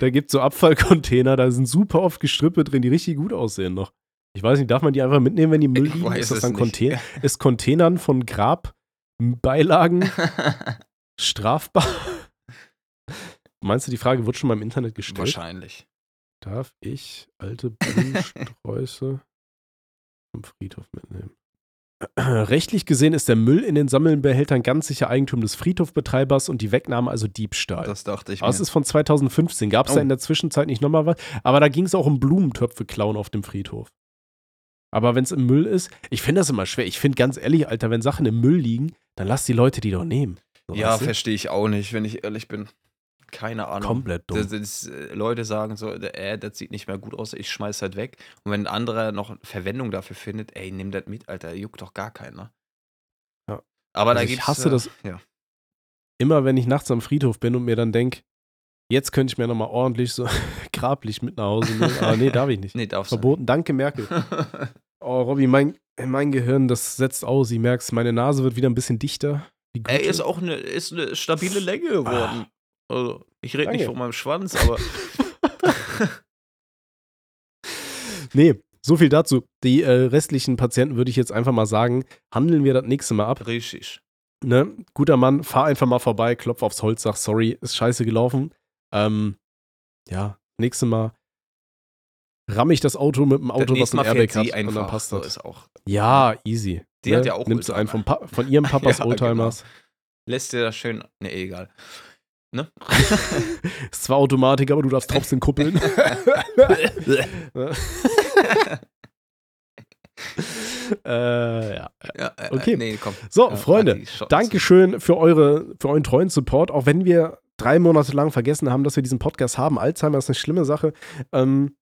[SPEAKER 1] Da gibt es so Abfallcontainer, da sind super oft Gestrüppe drin, die richtig gut aussehen noch. Ich weiß nicht, darf man die einfach mitnehmen, wenn die Müll liegen? Ist das dann. Container? Ist Containern von Grabbeilagen strafbar? Meinst du, die Frage wird schon mal im Internet gestellt?
[SPEAKER 2] Wahrscheinlich.
[SPEAKER 1] Darf ich alte Blumensträuße vom Friedhof mitnehmen? Rechtlich gesehen ist der Müll in den Sammelbehältern ganz sicher Eigentum des Friedhofbetreibers und die Wegnahme also Diebstahl.
[SPEAKER 2] Das dachte ich mir.
[SPEAKER 1] ist von 2015. Gab es da
[SPEAKER 2] Oh.
[SPEAKER 1] in der Zwischenzeit nicht nochmal was? Aber da ging es auch um Blumentöpfe klauen auf dem Friedhof. Aber wenn es im Müll ist, ich finde das immer schwer. Ich finde ganz ehrlich, Alter, wenn Sachen im Müll liegen, dann lass die Leute die doch nehmen. So,
[SPEAKER 2] ja, verstehe ich auch nicht, wenn ich ehrlich bin. Keine Ahnung.
[SPEAKER 1] komplett dumm.
[SPEAKER 2] Das, das, äh, Leute sagen so, äh, das sieht nicht mehr gut aus, ich schmeiß halt weg. Und wenn ein anderer noch Verwendung dafür findet, ey, nimm das mit, Alter, juckt doch gar keiner.
[SPEAKER 1] Ja.
[SPEAKER 2] Aber da
[SPEAKER 1] Also ich
[SPEAKER 2] gibt's,
[SPEAKER 1] hasse
[SPEAKER 2] äh,
[SPEAKER 1] das-
[SPEAKER 2] Ja.
[SPEAKER 1] Immer wenn ich nachts am Friedhof bin und mir dann denke, jetzt könnte ich mir nochmal ordentlich so Grablicht mit nach Hause nehmen. Aber nee, darf ich nicht.
[SPEAKER 2] Nee, darfst
[SPEAKER 1] Verboten. Danke, Merkel. Oh, Robby, mein, mein Gehirn, das setzt aus. Ich merk's, meine Nase wird wieder ein bisschen dichter.
[SPEAKER 2] Ey, ist auch eine, ist eine stabile Länge geworden. Also, ich rede nicht von meinem Schwanz, aber
[SPEAKER 1] Nee, so viel dazu. Die äh, restlichen Patienten würde ich jetzt einfach mal sagen, handeln wir das nächste Mal ab.
[SPEAKER 2] richtig.
[SPEAKER 1] Ne? Guter Mann, fahr einfach mal vorbei, klopf aufs Holz, sag sorry, ist scheiße gelaufen. Ähm, ja, nächste Mal ramm ich das Auto mit dem
[SPEAKER 2] Das
[SPEAKER 1] Auto, was
[SPEAKER 2] nächste
[SPEAKER 1] ein Airbag hat
[SPEAKER 2] einfach.
[SPEAKER 1] und dann passt
[SPEAKER 2] so
[SPEAKER 1] das.
[SPEAKER 2] ist auch.
[SPEAKER 1] Ja, easy.
[SPEAKER 2] Die
[SPEAKER 1] ne?
[SPEAKER 2] hat ja auch
[SPEAKER 1] Nimmst du einen von, von ihrem Papas
[SPEAKER 2] Ja,
[SPEAKER 1] Oldtimers.
[SPEAKER 2] Lässt dir das schön. Ne, egal. Ne?
[SPEAKER 1] Ist zwar Automatik, aber du darfst trotzdem kuppeln. äh, ja.
[SPEAKER 2] Ja, äh,
[SPEAKER 1] Okay.
[SPEAKER 2] Nee.
[SPEAKER 1] So, Freunde. Dankeschön für, eure, für euren treuen Support, auch wenn wir drei Monate lang vergessen haben, dass wir diesen Podcast haben. Alzheimer ist eine schlimme Sache. Ähm,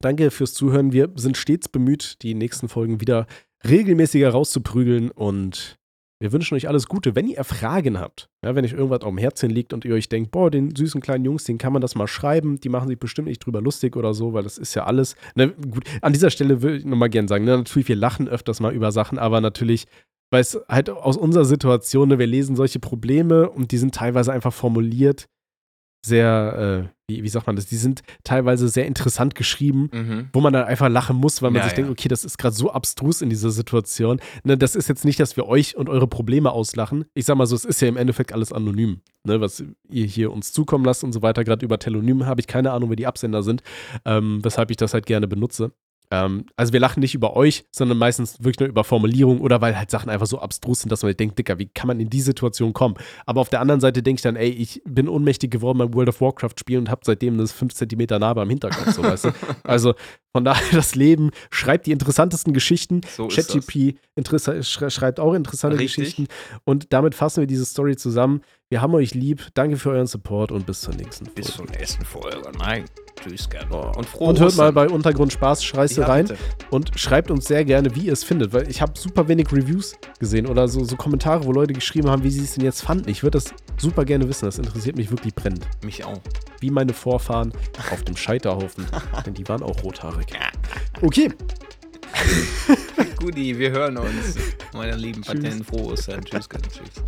[SPEAKER 1] danke fürs Zuhören. Wir sind stets bemüht, die nächsten Folgen wieder regelmäßiger rauszuprügeln und wir wünschen euch alles Gute. Wenn ihr Fragen habt, ja, wenn euch irgendwas auf dem Herzen liegt und ihr euch denkt, boah, den süßen kleinen Jungs, den kann man das mal schreiben, die machen sich bestimmt nicht drüber lustig oder so, weil das ist ja alles. Ne, gut, an dieser Stelle würde ich nochmal gerne sagen, ne, natürlich, wir lachen öfters mal über Sachen, aber natürlich weil es halt aus unserer Situation, ne, wir lesen solche Probleme und die sind teilweise einfach formuliert sehr, äh, wie, wie sagt man das, die sind teilweise sehr interessant geschrieben,
[SPEAKER 2] Mhm.
[SPEAKER 1] wo man dann einfach lachen muss, weil man
[SPEAKER 2] Ja,
[SPEAKER 1] sich denkt,
[SPEAKER 2] ja.
[SPEAKER 1] okay, das ist gerade so abstrus in dieser Situation. Ne, das ist jetzt nicht, dass wir euch und eure Probleme auslachen. Ich sag mal so, es ist ja im Endeffekt alles anonym, ne, was ihr hier uns zukommen lasst und so weiter. Gerade über Telonym habe ich keine Ahnung, wer die Absender sind, ähm, weshalb ich das halt gerne benutze. Ähm, also wir lachen nicht über euch, sondern meistens wirklich nur über Formulierung oder weil halt Sachen einfach so abstrus sind, dass man denkt, Dicker, wie kann man in die Situation kommen? Aber auf der anderen Seite denke ich dann, ey, ich bin ohnmächtig geworden beim World of Warcraft spielen und habe seitdem das 5 cm Narbe am Hinterkopf, so weißt du. Also von daher das Leben schreibt die interessantesten Geschichten.
[SPEAKER 2] So.
[SPEAKER 1] ChatGP schreibt auch interessante
[SPEAKER 2] Richtig.
[SPEAKER 1] Geschichten. Und damit fassen wir diese Story zusammen. Wir haben euch lieb. Danke für euren Support und bis zur nächsten Folge.
[SPEAKER 2] Bis zur nächsten Folge. Nein. Tschüss, gerne. Und frohe
[SPEAKER 1] und hört mal
[SPEAKER 2] Ostern.
[SPEAKER 1] bei Untergrund Spaß Scheiße
[SPEAKER 2] Ja,
[SPEAKER 1] rein
[SPEAKER 2] bitte.
[SPEAKER 1] und schreibt uns sehr gerne, wie ihr es findet, weil ich habe super wenig Reviews gesehen oder so, so Kommentare, wo Leute geschrieben haben, wie sie es denn jetzt fanden. Ich würde das super gerne wissen. Das interessiert mich wirklich brennend.
[SPEAKER 2] Mich auch.
[SPEAKER 1] Wie meine Vorfahren auf dem Scheiterhaufen, denn die waren auch rothaarig. Okay,
[SPEAKER 2] Guti, wir hören uns. Meine lieben Patienten, frohe Ostern. Tschüss, tschüss.